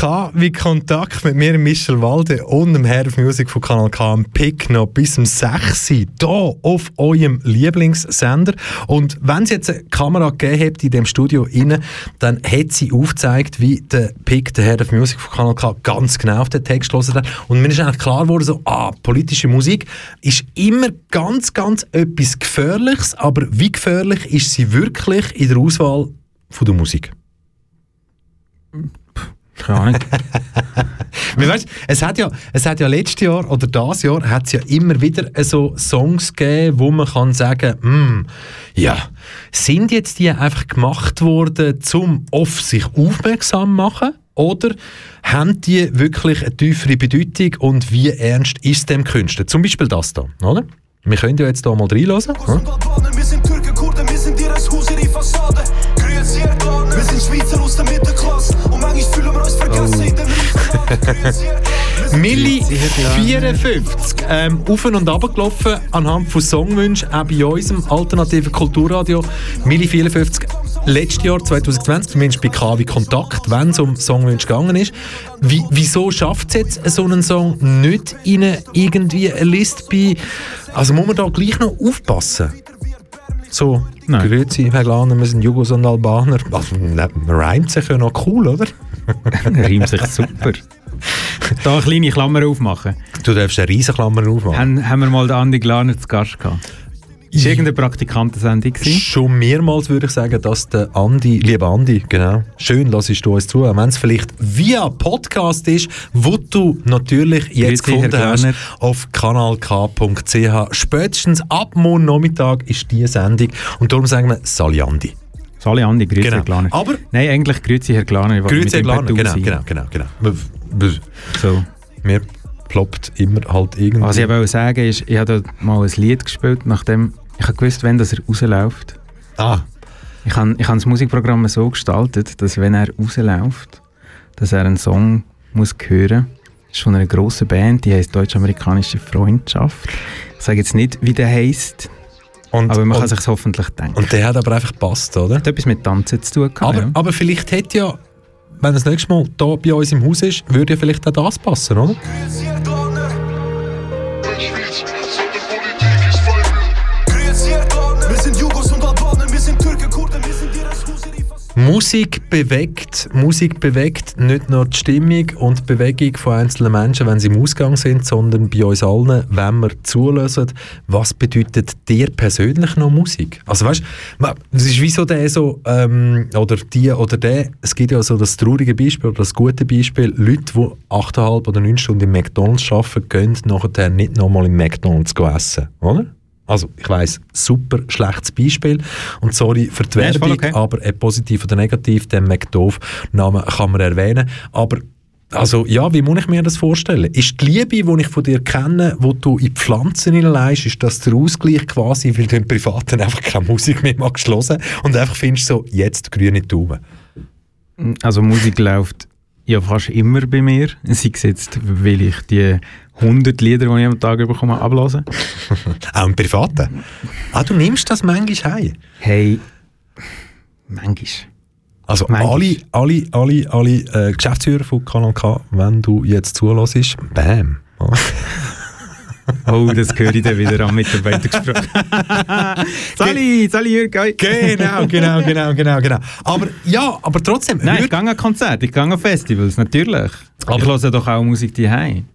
K wie Kontakt mit mir, Michel Walde und dem Head of Music von Kanal K am Pick noch bis zum 6 hier auf eurem Lieblingssender. Und wenn es jetzt eine Kamera gegeben hat in dem Studio innen, dann hat sie aufgezeigt, wie der Pick, der Head of Music von Kanal K, ganz genau auf den Text gelesen hat. Und mir ist eigentlich klar geworden, so, ah, politische Musik ist immer ganz, ganz etwas Gefährliches, aber wie gefährlich ist sie wirklich in der Auswahl von der Musik? Keine Ahnung. Weißt, es hat ja, es hat ja letztes Jahr oder das Jahr hat es ja immer wieder so Songs gegeben, wo man kann sagen, hm, ja, sind jetzt die einfach gemacht worden, um auf sich aufmerksam zu machen? Oder haben die wirklich eine tiefere Bedeutung und wie ernst ist dem Künstler? Zum Beispiel das da, oder? Wir können ja jetzt da mal reinhören. Hm? Wir sind Türken, Kurden, wir sind ihres Haus, ihre Fassade. Grüezi Erdogan, wir sind Schweizer aus der Mittelklasse. Erdogan. Milli 54 ähm, auf und ab gelaufen anhand von Songwünschen, auch bei unserem alternativen Kulturradio. Milli 54 letztes Jahr 2020, zumindest bei KW Kontakt, wenn es um Songwünsche gegangen ist. Wie, wieso schafft es jetzt so einen Song nicht in eine, irgendwie eine Liste bei... Also muss man da gleich noch aufpassen? So, Nein. Grüezi, Herr Glaner, wir sind Jugos und Albaner. Also, man reimt sich ja noch cool, oder? Reimt sich super. Da eine kleine Klammer aufmachen. Du darfst eine riesen Klammer aufmachen. Haben, haben wir mal den Andi Glaner zu Gast gehabt? Ist irgendeine Praktikantensendung gewesen? Schon mehrmals würde ich sagen, dass der Andi, lieber Andi, genau, schön lassest du uns zu, wenn es vielleicht via Podcast ist, wo du natürlich jetzt Grüezi, gefunden hast auf kanalk.ch. Spätestens ab morgen Nachmittag ist die Sendung und darum sagen wir Sali Andi. Sali Andi, grüezi Genau. Herr Glaner. Aber- Nein, eigentlich grüezi Herr Glaner. Grüezi, Herr Glaner, genau, genau, genau, genau. So. Mir ploppt immer halt irgendwie. Was ich wollte sagen ist, ich habe mal ein Lied gespielt, nachdem ich habe gewusst, wenn das er rausläuft. ah, Ich habe, ich habe das Musikprogramm so gestaltet, dass wenn er rausläuft, dass er einen Song muss hören muss. Das ist von einer grossen Band, die heißt Deutsch-Amerikanische Freundschaft. Ich sage jetzt nicht, wie der heißt, und, aber man kann und, sich hoffentlich denken. und der hat aber einfach gepasst, oder? hat etwas mit Tanzen zu tun gehabt, Aber, ja. aber vielleicht hätte ja, wenn das nächste Mal hier bei uns im Haus ist, würde ja vielleicht auch das passen, oder? Musik bewegt, Musik bewegt nicht nur die Stimmung und die Bewegung von einzelnen Menschen, wenn sie im Ausgang sind, sondern bei uns allen, wenn wir zulassen, was bedeutet dir persönlich noch Musik? Also weißt, es ist wie so der so, ähm, oder die oder der, es gibt ja so das traurige Beispiel oder das gute Beispiel, Leute, die 8,5 oder 9 Stunden im McDonalds arbeiten, gehen nachher nicht nochmal im McDonalds essen, oder? Also, ich weiss, super schlechtes Beispiel. Und sorry für die Ja, Werbung, okay. aber ob positiv oder negativ, den McDoof-Namen kann man erwähnen. Aber also, ja, wie muss ich mir das vorstellen? Ist die Liebe, die ich von dir kenne, wo du in Pflanzen hineinlegst, ist das der Ausgleich quasi, weil du im Privaten einfach keine Musik mehr magst hören und einfach findest so, jetzt grüne Daumen. Also Musik läuft ja fast immer bei mir. Sei es jetzt, weil ich die 100 Lieder, die ich am Tag bekomme, ablese. Auch im Privaten? Ah, du nimmst das manchmal heim? Hey, manchmal. Also Manchmal. alle, alle, alle, alle äh, Geschäftsführer von Kanal K, wenn du jetzt zulässt, bam. Oh, das höre ich dann wieder am Mitarbeitergespräch. Sali, Sali Jürg, oi. Genau, genau, genau, genau, genau. Aber ja, aber trotzdem. Nein, ich gehe an Konzerte, ich gehe an Festivals, natürlich. Aber- ich höre doch auch Musik daheim.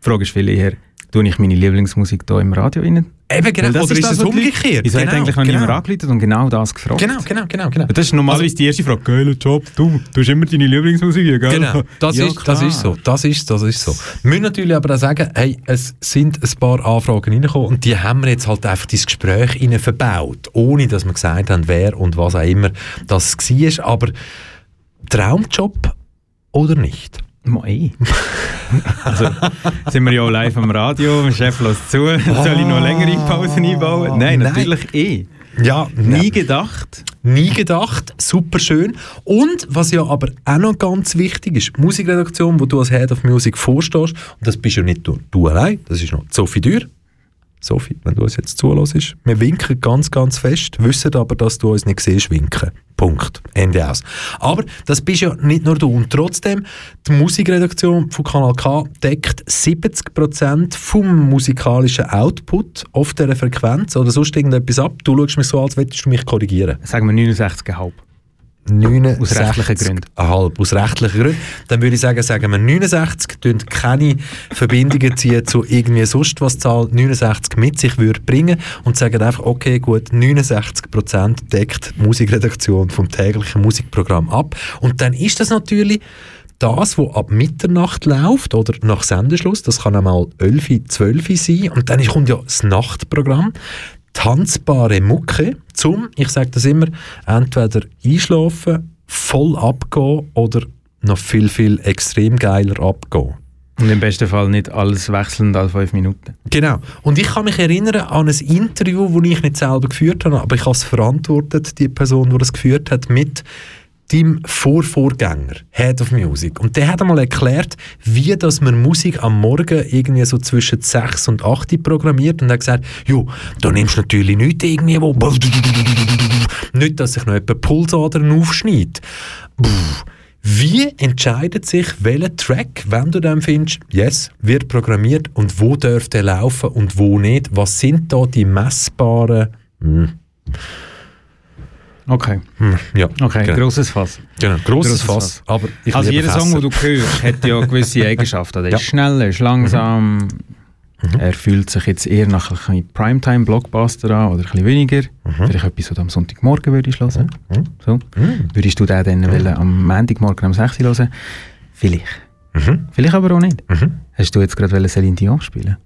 Die Frage ist viel eher, tue ich meine Lieblingsmusik hier im Radio rein? Eben, genau. Oder ist das, es umgekehrt? Wieso hat Genau, eigentlich noch genau. niemand angerufen und genau das gefragt? Genau, genau, genau, genau. Das ist normalerweise die erste Frage. Geiler Job, du, du hast immer deine Lieblingsmusik, hier, gell? Genau, das, Ja, ist, das ist so. Das ist, das ist so. Wir müssen natürlich aber auch sagen, hey, es sind ein paar Anfragen reingekommen und die haben wir jetzt halt einfach ins Gespräch rein verbaut, ohne dass wir gesagt haben, wer und was auch immer das war. Aber Traumjob oder nicht? Mei. also, sind wir ja auch live am Radio, mein Chef lässt zu. Soll ich noch längere Pausen einbauen? Nein, Nein. natürlich eh. Ja, Nie gedacht. Nie gedacht, super schön. Und was ja aber auch noch ganz wichtig ist, Musikredaktion, wo du als Head of Music vorstehst, und das bist ja nicht nur du allein, das ist noch Sophie Dürr. Sophie, wenn du uns jetzt zulässt, wir winken ganz, ganz fest, wissen aber, dass du uns nicht siehst winken. Punkt. Ende aus. Aber das bist ja nicht nur du. Und trotzdem, die Musikredaktion von Kanal K deckt 70% vom musikalischen Output auf dieser Frequenz oder sonst irgendetwas ab. Du schaust mich so, als würdest du mich korrigieren. Sagen wir 69,5. 69 Aus rechtlichen Gründen. Halb, aus rechtlichen Gründen. Dann würde ich sagen, sagen wir 69, tun keine Verbindungen ziehen zu irgendwie sonst was Zahl 69 mit sich würde bringen und sagen einfach, okay, gut, 69% deckt die Musikredaktion vom täglichen Musikprogramm ab. Und dann ist das natürlich das, was ab Mitternacht läuft oder nach Sendeschluss, das kann einmal 11, 12 sein und dann kommt ja das Nachtprogramm tanzbare Mucke zum, ich sage das immer, entweder einschlafen, voll abgehen oder noch viel, viel extrem geiler abgehen. Und im besten Fall nicht alles wechselnd alle fünf Minuten. Genau. Und ich kann mich erinnern an ein Interview, das ich nicht selber geführt habe, aber ich habe es verantwortet, die Person, die das geführt hat, mit deinem Vorvorgänger, Head of Music. Und der hat einmal erklärt, wie dass man Musik am Morgen irgendwie so zwischen 6 und 8 Uhr programmiert und hat gesagt, jo, da nimmst du natürlich nicht irgendwie, wo nicht, dass sich noch jemand Pulsadern aufschneidet. Wie entscheidet sich, welcher Track, wenn du dann findest, yes, wird programmiert und wo dürfte er laufen und wo nicht? Was sind da die messbaren hm, Okay. Hm, ja, Okay, genau. grosses Fass. Genau, grosses Grosses Fass. Aber ich also jeder Song, den du hörst, hat ja gewisse Eigenschaften. Er Ja. ist schnell, er ist langsam, Mhm. er fühlt sich jetzt eher nach ein bisschen Primetime-Blockbuster an oder ein bisschen weniger. Vielleicht etwas, was du am Sonntagmorgen würdest hören. Mhm. So. Würdest du den dann wollen, am Montagmorgen um 6 Uhr hören? Vielleicht. Mhm. Vielleicht aber auch nicht. Mhm. Hast du jetzt gerade Celine Dion spielen?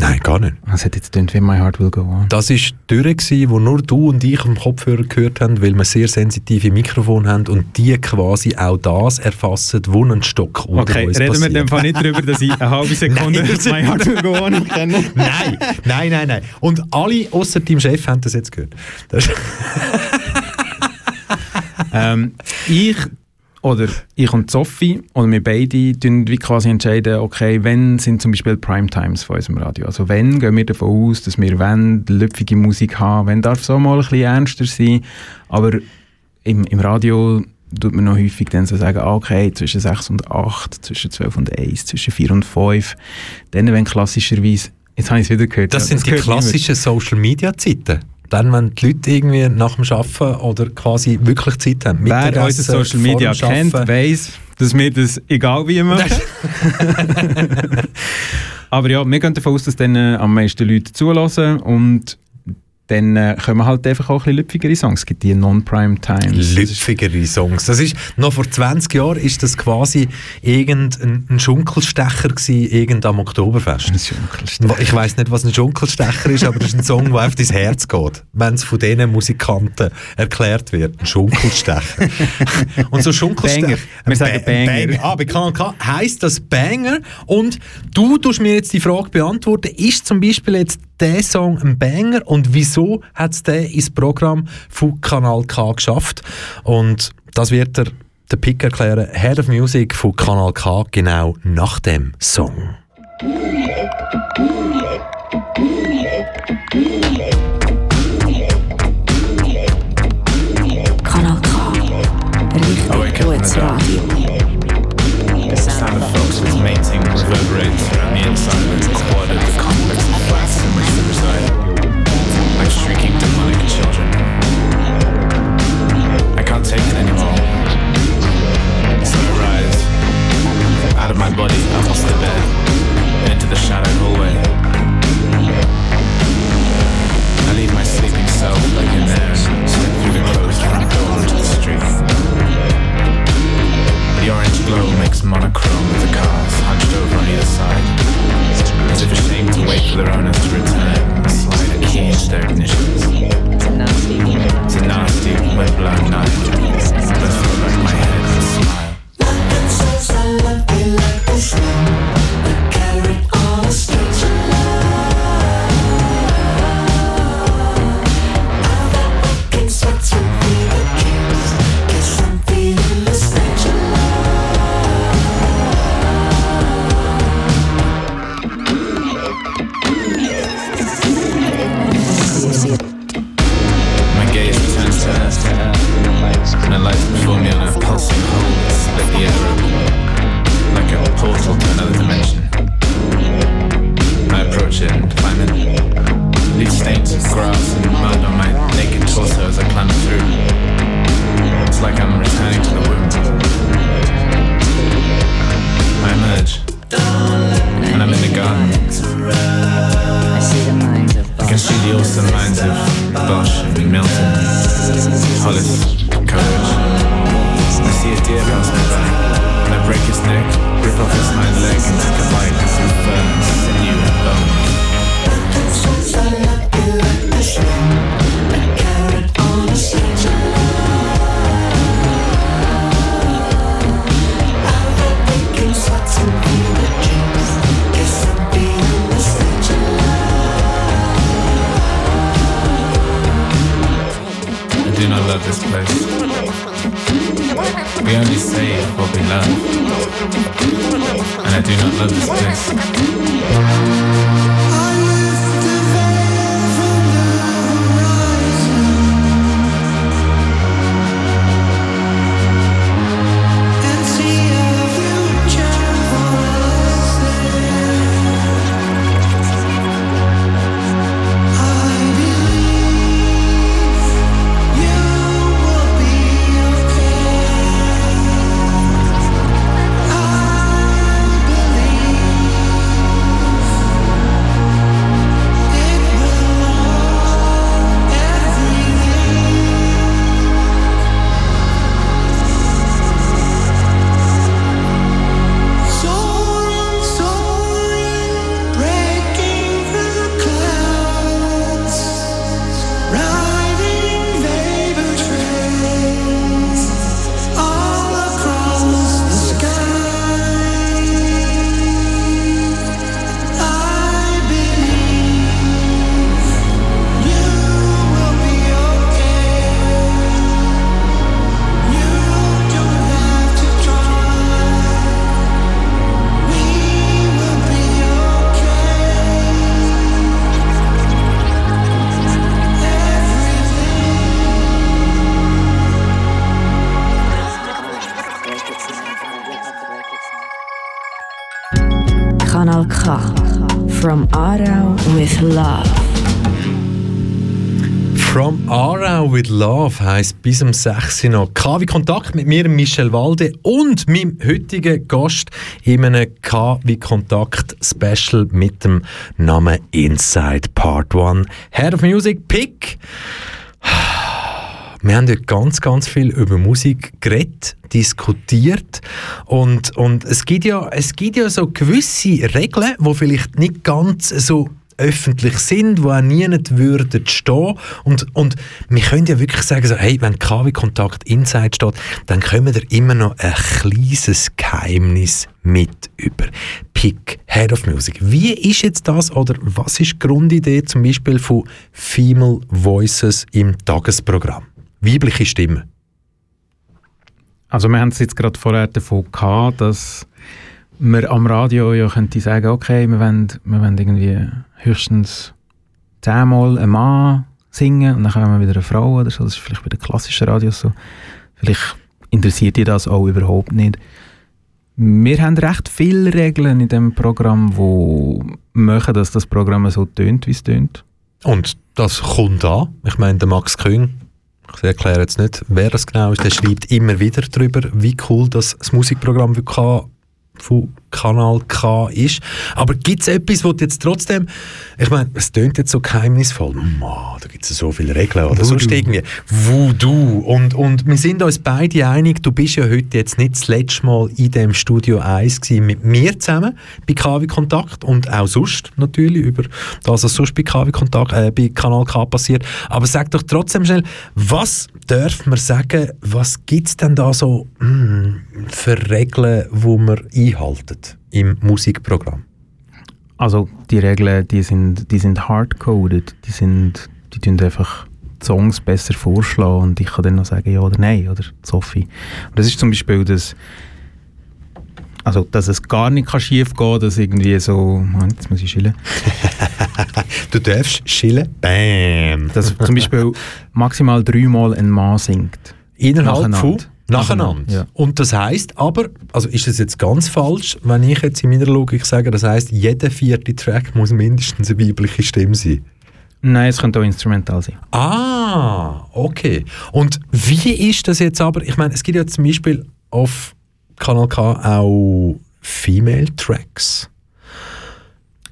Nein, gar nicht. Das hat jetzt getönt wie My Heart Will Go On. Das war die Tür, wo nur du und ich am Kopfhörer gehört haben, weil wir sehr sensitive Mikrofone haben und die quasi auch das erfassen, wo ein Stock unter Okay, uns reden wir passiert. dem Fall nicht darüber, dass ich eine halbe Sekunde Nein, My Heart Will Go On kenne. Nein, nein, nein, nein. Und alle außer deinem Chef haben das jetzt gehört. Das ähm, ich oder ich und Sophie oder wir beide tun wie quasi entscheiden, okay, wenn sind zum Beispiel Primetimes von unserem Radio. Also wenn gehen wir davon aus, dass wir wenn lüpfige Musik haben, wenn darf es auch mal ein bisschen ernster sein, aber im, im Radio tut man noch häufig dann so sagen, ah, okay, zwischen 6 und 8, zwischen 12 und 1, zwischen 4 und 5. Dann, wenn klassischerweise, jetzt habe ich es wieder gehört. Das ja, sind die gehört niemand. klassischen Social-Media-Zeiten. Dann, wenn die Leute irgendwie nach dem Arbeiten oder quasi wirklich Zeit haben. Wer unsere Social Media kennt, weiss, dass wir das egal wie machen. Aber ja, wir gehen davon aus, dass dann äh, am meisten Leute zulassen und dann äh, kommen halt einfach auch ein bisschen lüpfigere Songs. Es gibt die Non-Prime-Times. Lüpfigere Songs. Das ist, noch vor 20 Jahren ist das quasi irgendein ein Schunkelstecher gewesen, irgend am Oktoberfest. Ich weiß nicht, was ein Schunkelstecher ist, aber das ist ein Song, der auf dein Herz geht, wenn es von diesen Musikanten erklärt wird. Ein Schunkelstecher. Und so Schunkelstecher... Banger. Wir sagen Ba- Banger. Ah, bei heisst das Banger. Und du tust mir jetzt die Frage beantworten, ist zum Beispiel jetzt der Song ein Banger und wieso hat es den ins Programm von Kanal K geschafft? Und das wird der, der Pick erklären, Head of Music von Kanal K, genau nach dem Song. Out of my body, across the bed, and into the shadowed with Love heisst bis um 6 Uhr noch KW Kontakt mit mir, Michel Walde und meinem heutigen Gast in einem KW Kontakt Special mit dem Namen Inside Part 1. Head of Music Pick. Wir haben heute ganz, ganz viel über Musik geredet, diskutiert und, und es, gibt ja, es gibt ja so gewisse Regeln, die vielleicht nicht ganz so öffentlich sind, wo auch niemand würde stehen und, und wir können ja wirklich sagen, so, hey, wenn KW Kontakt Inside steht, dann kommen wir immer noch ein kleines Geheimnis mit über. Pick, Head of Music. Wie ist jetzt das oder was ist die Grundidee zum Beispiel von Female Voices im Tagesprogramm? Weibliche Stimmen. Also wir haben es jetzt gerade vorher davon gehabt, dass man am Radio ja könnte sagen, okay, wir wollen, wir wollen irgendwie höchstens zehnmal ein Mann singen und dann haben wir wieder eine Frau oder so. Das ist vielleicht bei den klassischen Radios so. Vielleicht interessiert die das auch überhaupt nicht. Wir haben recht viele Regeln in dem Programm, die machen, dass das Programm so tönt, wie es tönt. Und das kommt an. Ich meine, der Max Küng, ich erkläre jetzt nicht, wer das genau ist, der schreibt immer wieder darüber, wie cool das, das Musikprogramm wirklich von Kanal K ist. Aber gibt es etwas, du jetzt trotzdem, ich meine, es tönt jetzt so geheimnisvoll, Mann, da gibt es so viele Regeln oder Voodoo. sonst irgendwie, Voodoo. Und, und wir sind uns beide einig, du bist ja heute jetzt nicht das letzte Mal in dem Studio 1 gewesen, mit mir zusammen bei KW Kontakt und auch sonst natürlich über das, was sonst bei KW Kontakt, äh, bei Kanal K passiert. Aber sag doch trotzdem schnell, was darf man sagen, was gibt es denn da so hm, für Regeln, wo man einhaltet im Musikprogramm? Also die Regeln, die sind, die sind hardcoded, die sind, die tun einfach die Songs besser vorschlagen und ich kann dann noch sagen ja oder nein oder Sophie. Und das ist zum Beispiel das, also dass es gar nicht kann schief gehen, dass irgendwie so, Moment, jetzt muss ich chillen. du darfst chillen, bam. Dass zum Beispiel maximal dreimal ein Mann singt. Innerhalb von Nacheinander. Ja. Und das heißt aber, also ist das jetzt ganz falsch, wenn ich jetzt in meiner Logik sage, das heißt, jeder vierte Track muss mindestens eine weibliche Stimme sein? Nein, es könnte auch instrumental sein. Ah, okay. Und wie ist das jetzt aber? Ich meine, es gibt ja zum Beispiel auf Kanal K auch Female Tracks.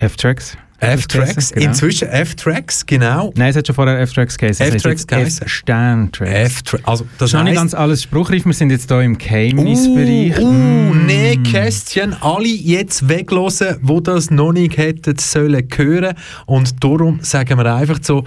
F-Tracks. F-Tracks, Genau. inzwischen F-Tracks, genau. Nein, es hat schon vorher F-Tracks geheißen. F-Tracks geheißen. F-Stern-Tracks. F-Tra also das ist noch nicht ganz alles spruchreif, wir sind jetzt hier im Geheimnisbereich. Uh, uh, Mm. Nähkästchen, alle jetzt weglosen, wo das noch nicht hätten sollen hören. Und darum sagen wir einfach so,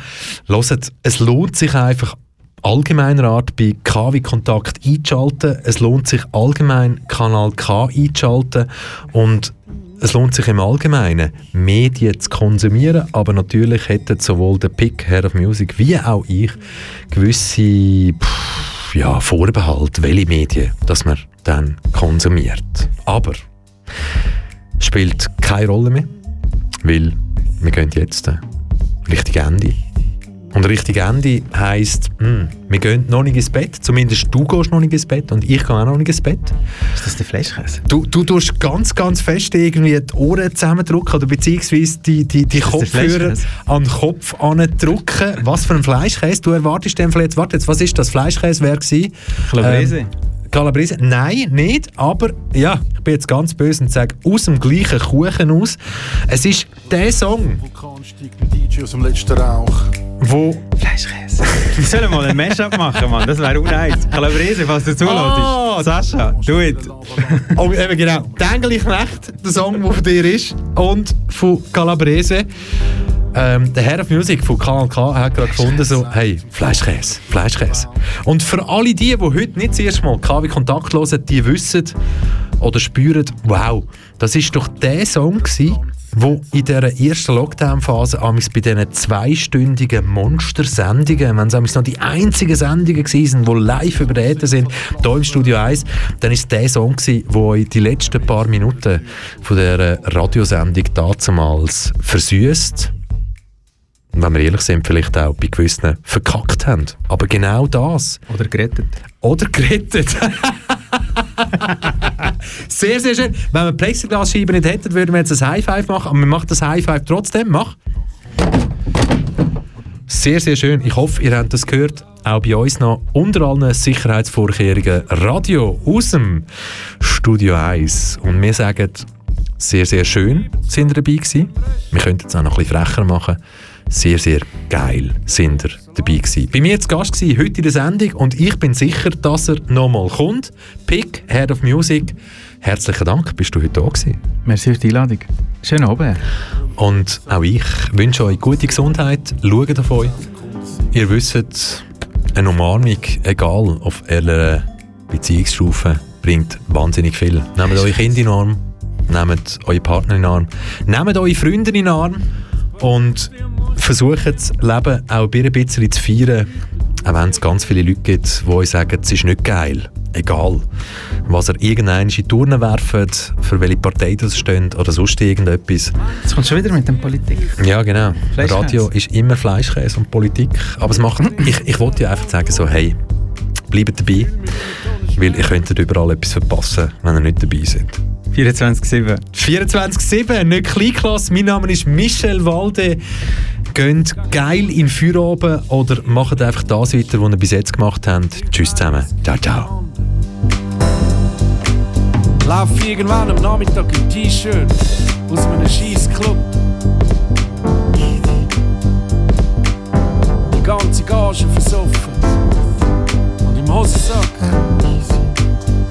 hört, es lohnt sich einfach allgemeiner Art bei KW Kontakt einzuschalten. Es lohnt sich allgemein Kanal K einzuschalten und es lohnt sich im Allgemeinen, Medien zu konsumieren, aber natürlich hätten sowohl der Pick, Head of Music, wie auch ich gewisse pff, ja, Vorbehalte, welche Medien dass man dann konsumiert. Aber spielt keine Rolle mehr, weil wir gehen jetzt äh, Richtung Ende. Und Richtung Ende heisst, hm, wir gehen noch nicht ins Bett, zumindest du gehst noch nicht ins Bett und ich gehe auch noch nicht ins Bett. Ist das der Fleischkäse? Du, du tust ganz, ganz fest irgendwie die Ohren zusammendrücken oder beziehungsweise die, die, die Kopfhörer an den Kopf drücken. Was für ein Fleischkäse? Du erwartest dem jetzt, warte jetzt, was ist das? Fleischkäse wäre gewesen? Calabrese. Ähm, Calabrese? Nein, nicht, aber ja, ich bin jetzt ganz böse und sage, aus dem gleichen Kuchen aus. Es ist der Song, Vulkan steigt ein DJ aus dem letzten Rauch. wo... Fleischkäse. Wir sollen mal ein Mashup machen, Mann. Das wäre nice. Calabrese, falls du Ah, zulässt. Sascha, do it. Oh, eben genau. Dengeli Knecht, der Song, der von dir ist. Und von Calabrese. Ähm, der Herr of Music von Kanal K hat gerade gefunden, so, hey, Fleischkäse, Fleischkäse. Und für alle die, die heute nicht das erste Mal KW Kontakt hören, die wissen oder spüren, wow, das ist doch der Song gewesen, wo in dieser ersten Lockdown-Phase bei diesen zweistündigen Monster-Sendungen, wenn es noch die einzigen Sendungen waren, die live über den Äther sind, hier im Studio 1, dann ist der Song der euch die letzten paar Minuten von dieser Radiosendung damals versüßt. Und wenn wir ehrlich sind, vielleicht auch bei gewissen verkackt haben. Aber genau das. Oder gerettet. Oder gerettet. Sehr, sehr schön. Wenn wir Plexiglasscheiben nicht hätten, würden wir jetzt ein High Five machen, aber wir machen das High Five trotzdem. Mach. Sehr, sehr schön. Ich hoffe, ihr habt das gehört. Auch bei uns noch unter allen Sicherheitsvorkehrungen Radio aus dem Studio 1. Und wir sagen, sehr, sehr schön sind ihr dabei gewesen. Wir könnten es auch noch ein bisschen frecher machen. Sehr, sehr geil sind ihr dabei gewesen. Bei mir zu Gast gewesen, heute in der Sendung und ich bin sicher, dass er nochmal kommt. Pick, Head of Music. Herzlichen Dank, bist du heute da gewesen. Merci für die Einladung. Schönen Abend. Und auch ich wünsche euch gute Gesundheit. Schaut auf euch. Ihr wisst, eine Umarmung, egal auf welcher Beziehungsstufe, bringt wahnsinnig viel. Nehmt eure Kinder in den Arm, nehmt eure Partner in den Arm, nehmt eure Freunde in den Arm und versucht das Leben auch ein bisschen zu feiern, auch wenn es ganz viele Leute gibt, die euch sagen, es ist nicht geil. Egal, was ihr irgendeinen in die Turnen werft, für welche Partei das steht oder sonst irgendetwas. Jetzt kommt schon wieder mit der Politik. Ja, genau. Radio ist immer Fleischkäse und Politik. Aber es macht, ich, ich wollte ja einfach sagen, so, hey, bleibt dabei, weil ihr könntet überall etwas verpassen, wenn ihr nicht dabei seid. 24-7. 24-7, nicht Kleinklasse. Mein Name ist Michel Walde. Geht geil in den Feierabend oder macht einfach das weiter, was ihr bis jetzt gemacht habt. Tschüss zusammen. Ciao, ciao. Lauf irgendwann am Nachmittag im T-Shirt aus einem scheiß Club. Die ganze Gage versoffen. Und im Hosensack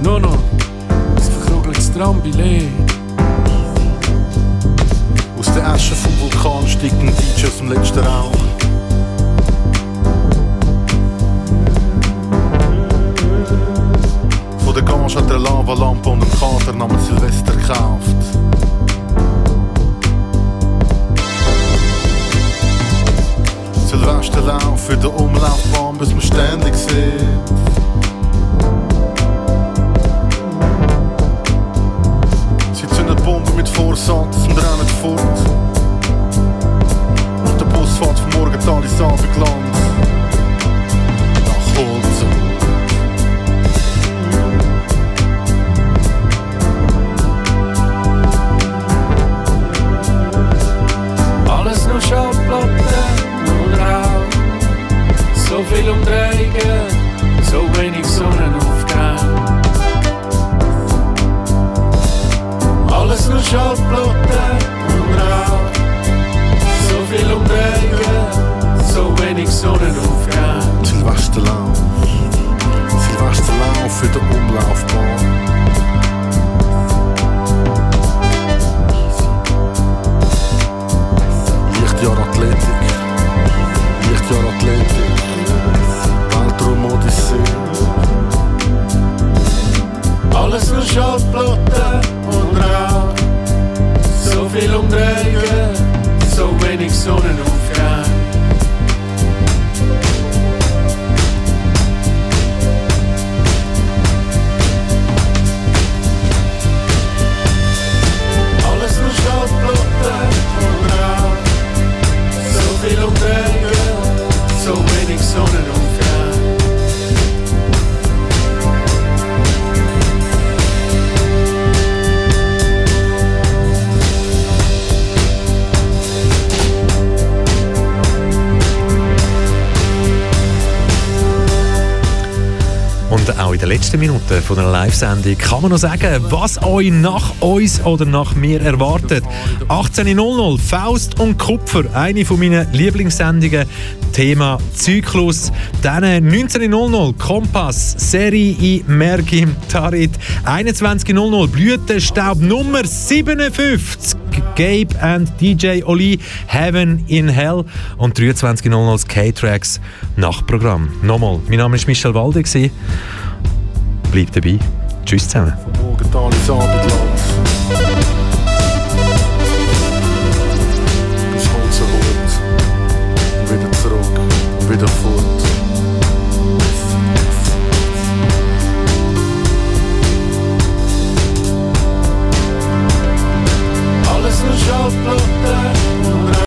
nur noch verkrugeltes Trambillett. Aus der Asche vom Vulkan steigt ein DJ aus dem letzten Rauch. Von der Gage hat er eine Lavalampe und einen Kater namens Silvester gekauft. Silvesterlauf für den Umlaufbahn, bis man ständig sieht. Bombe mit Vorsatz und rennen fort. Und der Bus fährt vom Morgental ins Abendland. Nach Holzen. Alles nur Schallplatten und Rauch. So viel Umdrehungen, Alles nur Schallplatten und Rauch. So viel Umdrehungen, so wenig Sonnenaufgang. Silvesterlauf. Silvesterlauf für den Umlaufbahn. Minuten von einer Live-Sendung kann man noch sagen, was euch nach uns oder nach mir erwartet. 18.00 Faust und Kupfer, eine von meinen Lieblingssendungen. Thema Zyklus. Dann 19.00 Kompass, Serie i Mergim Tarit. 21.00 Blütenstaub Nummer 57. Gabe and DJ Oli, Heaven in Hell. Und 23.00 das K-Tracks Nachtprogramm. Nochmal, mein Name war Michel Walde. Bleibt dabei. Tschüss zusammen.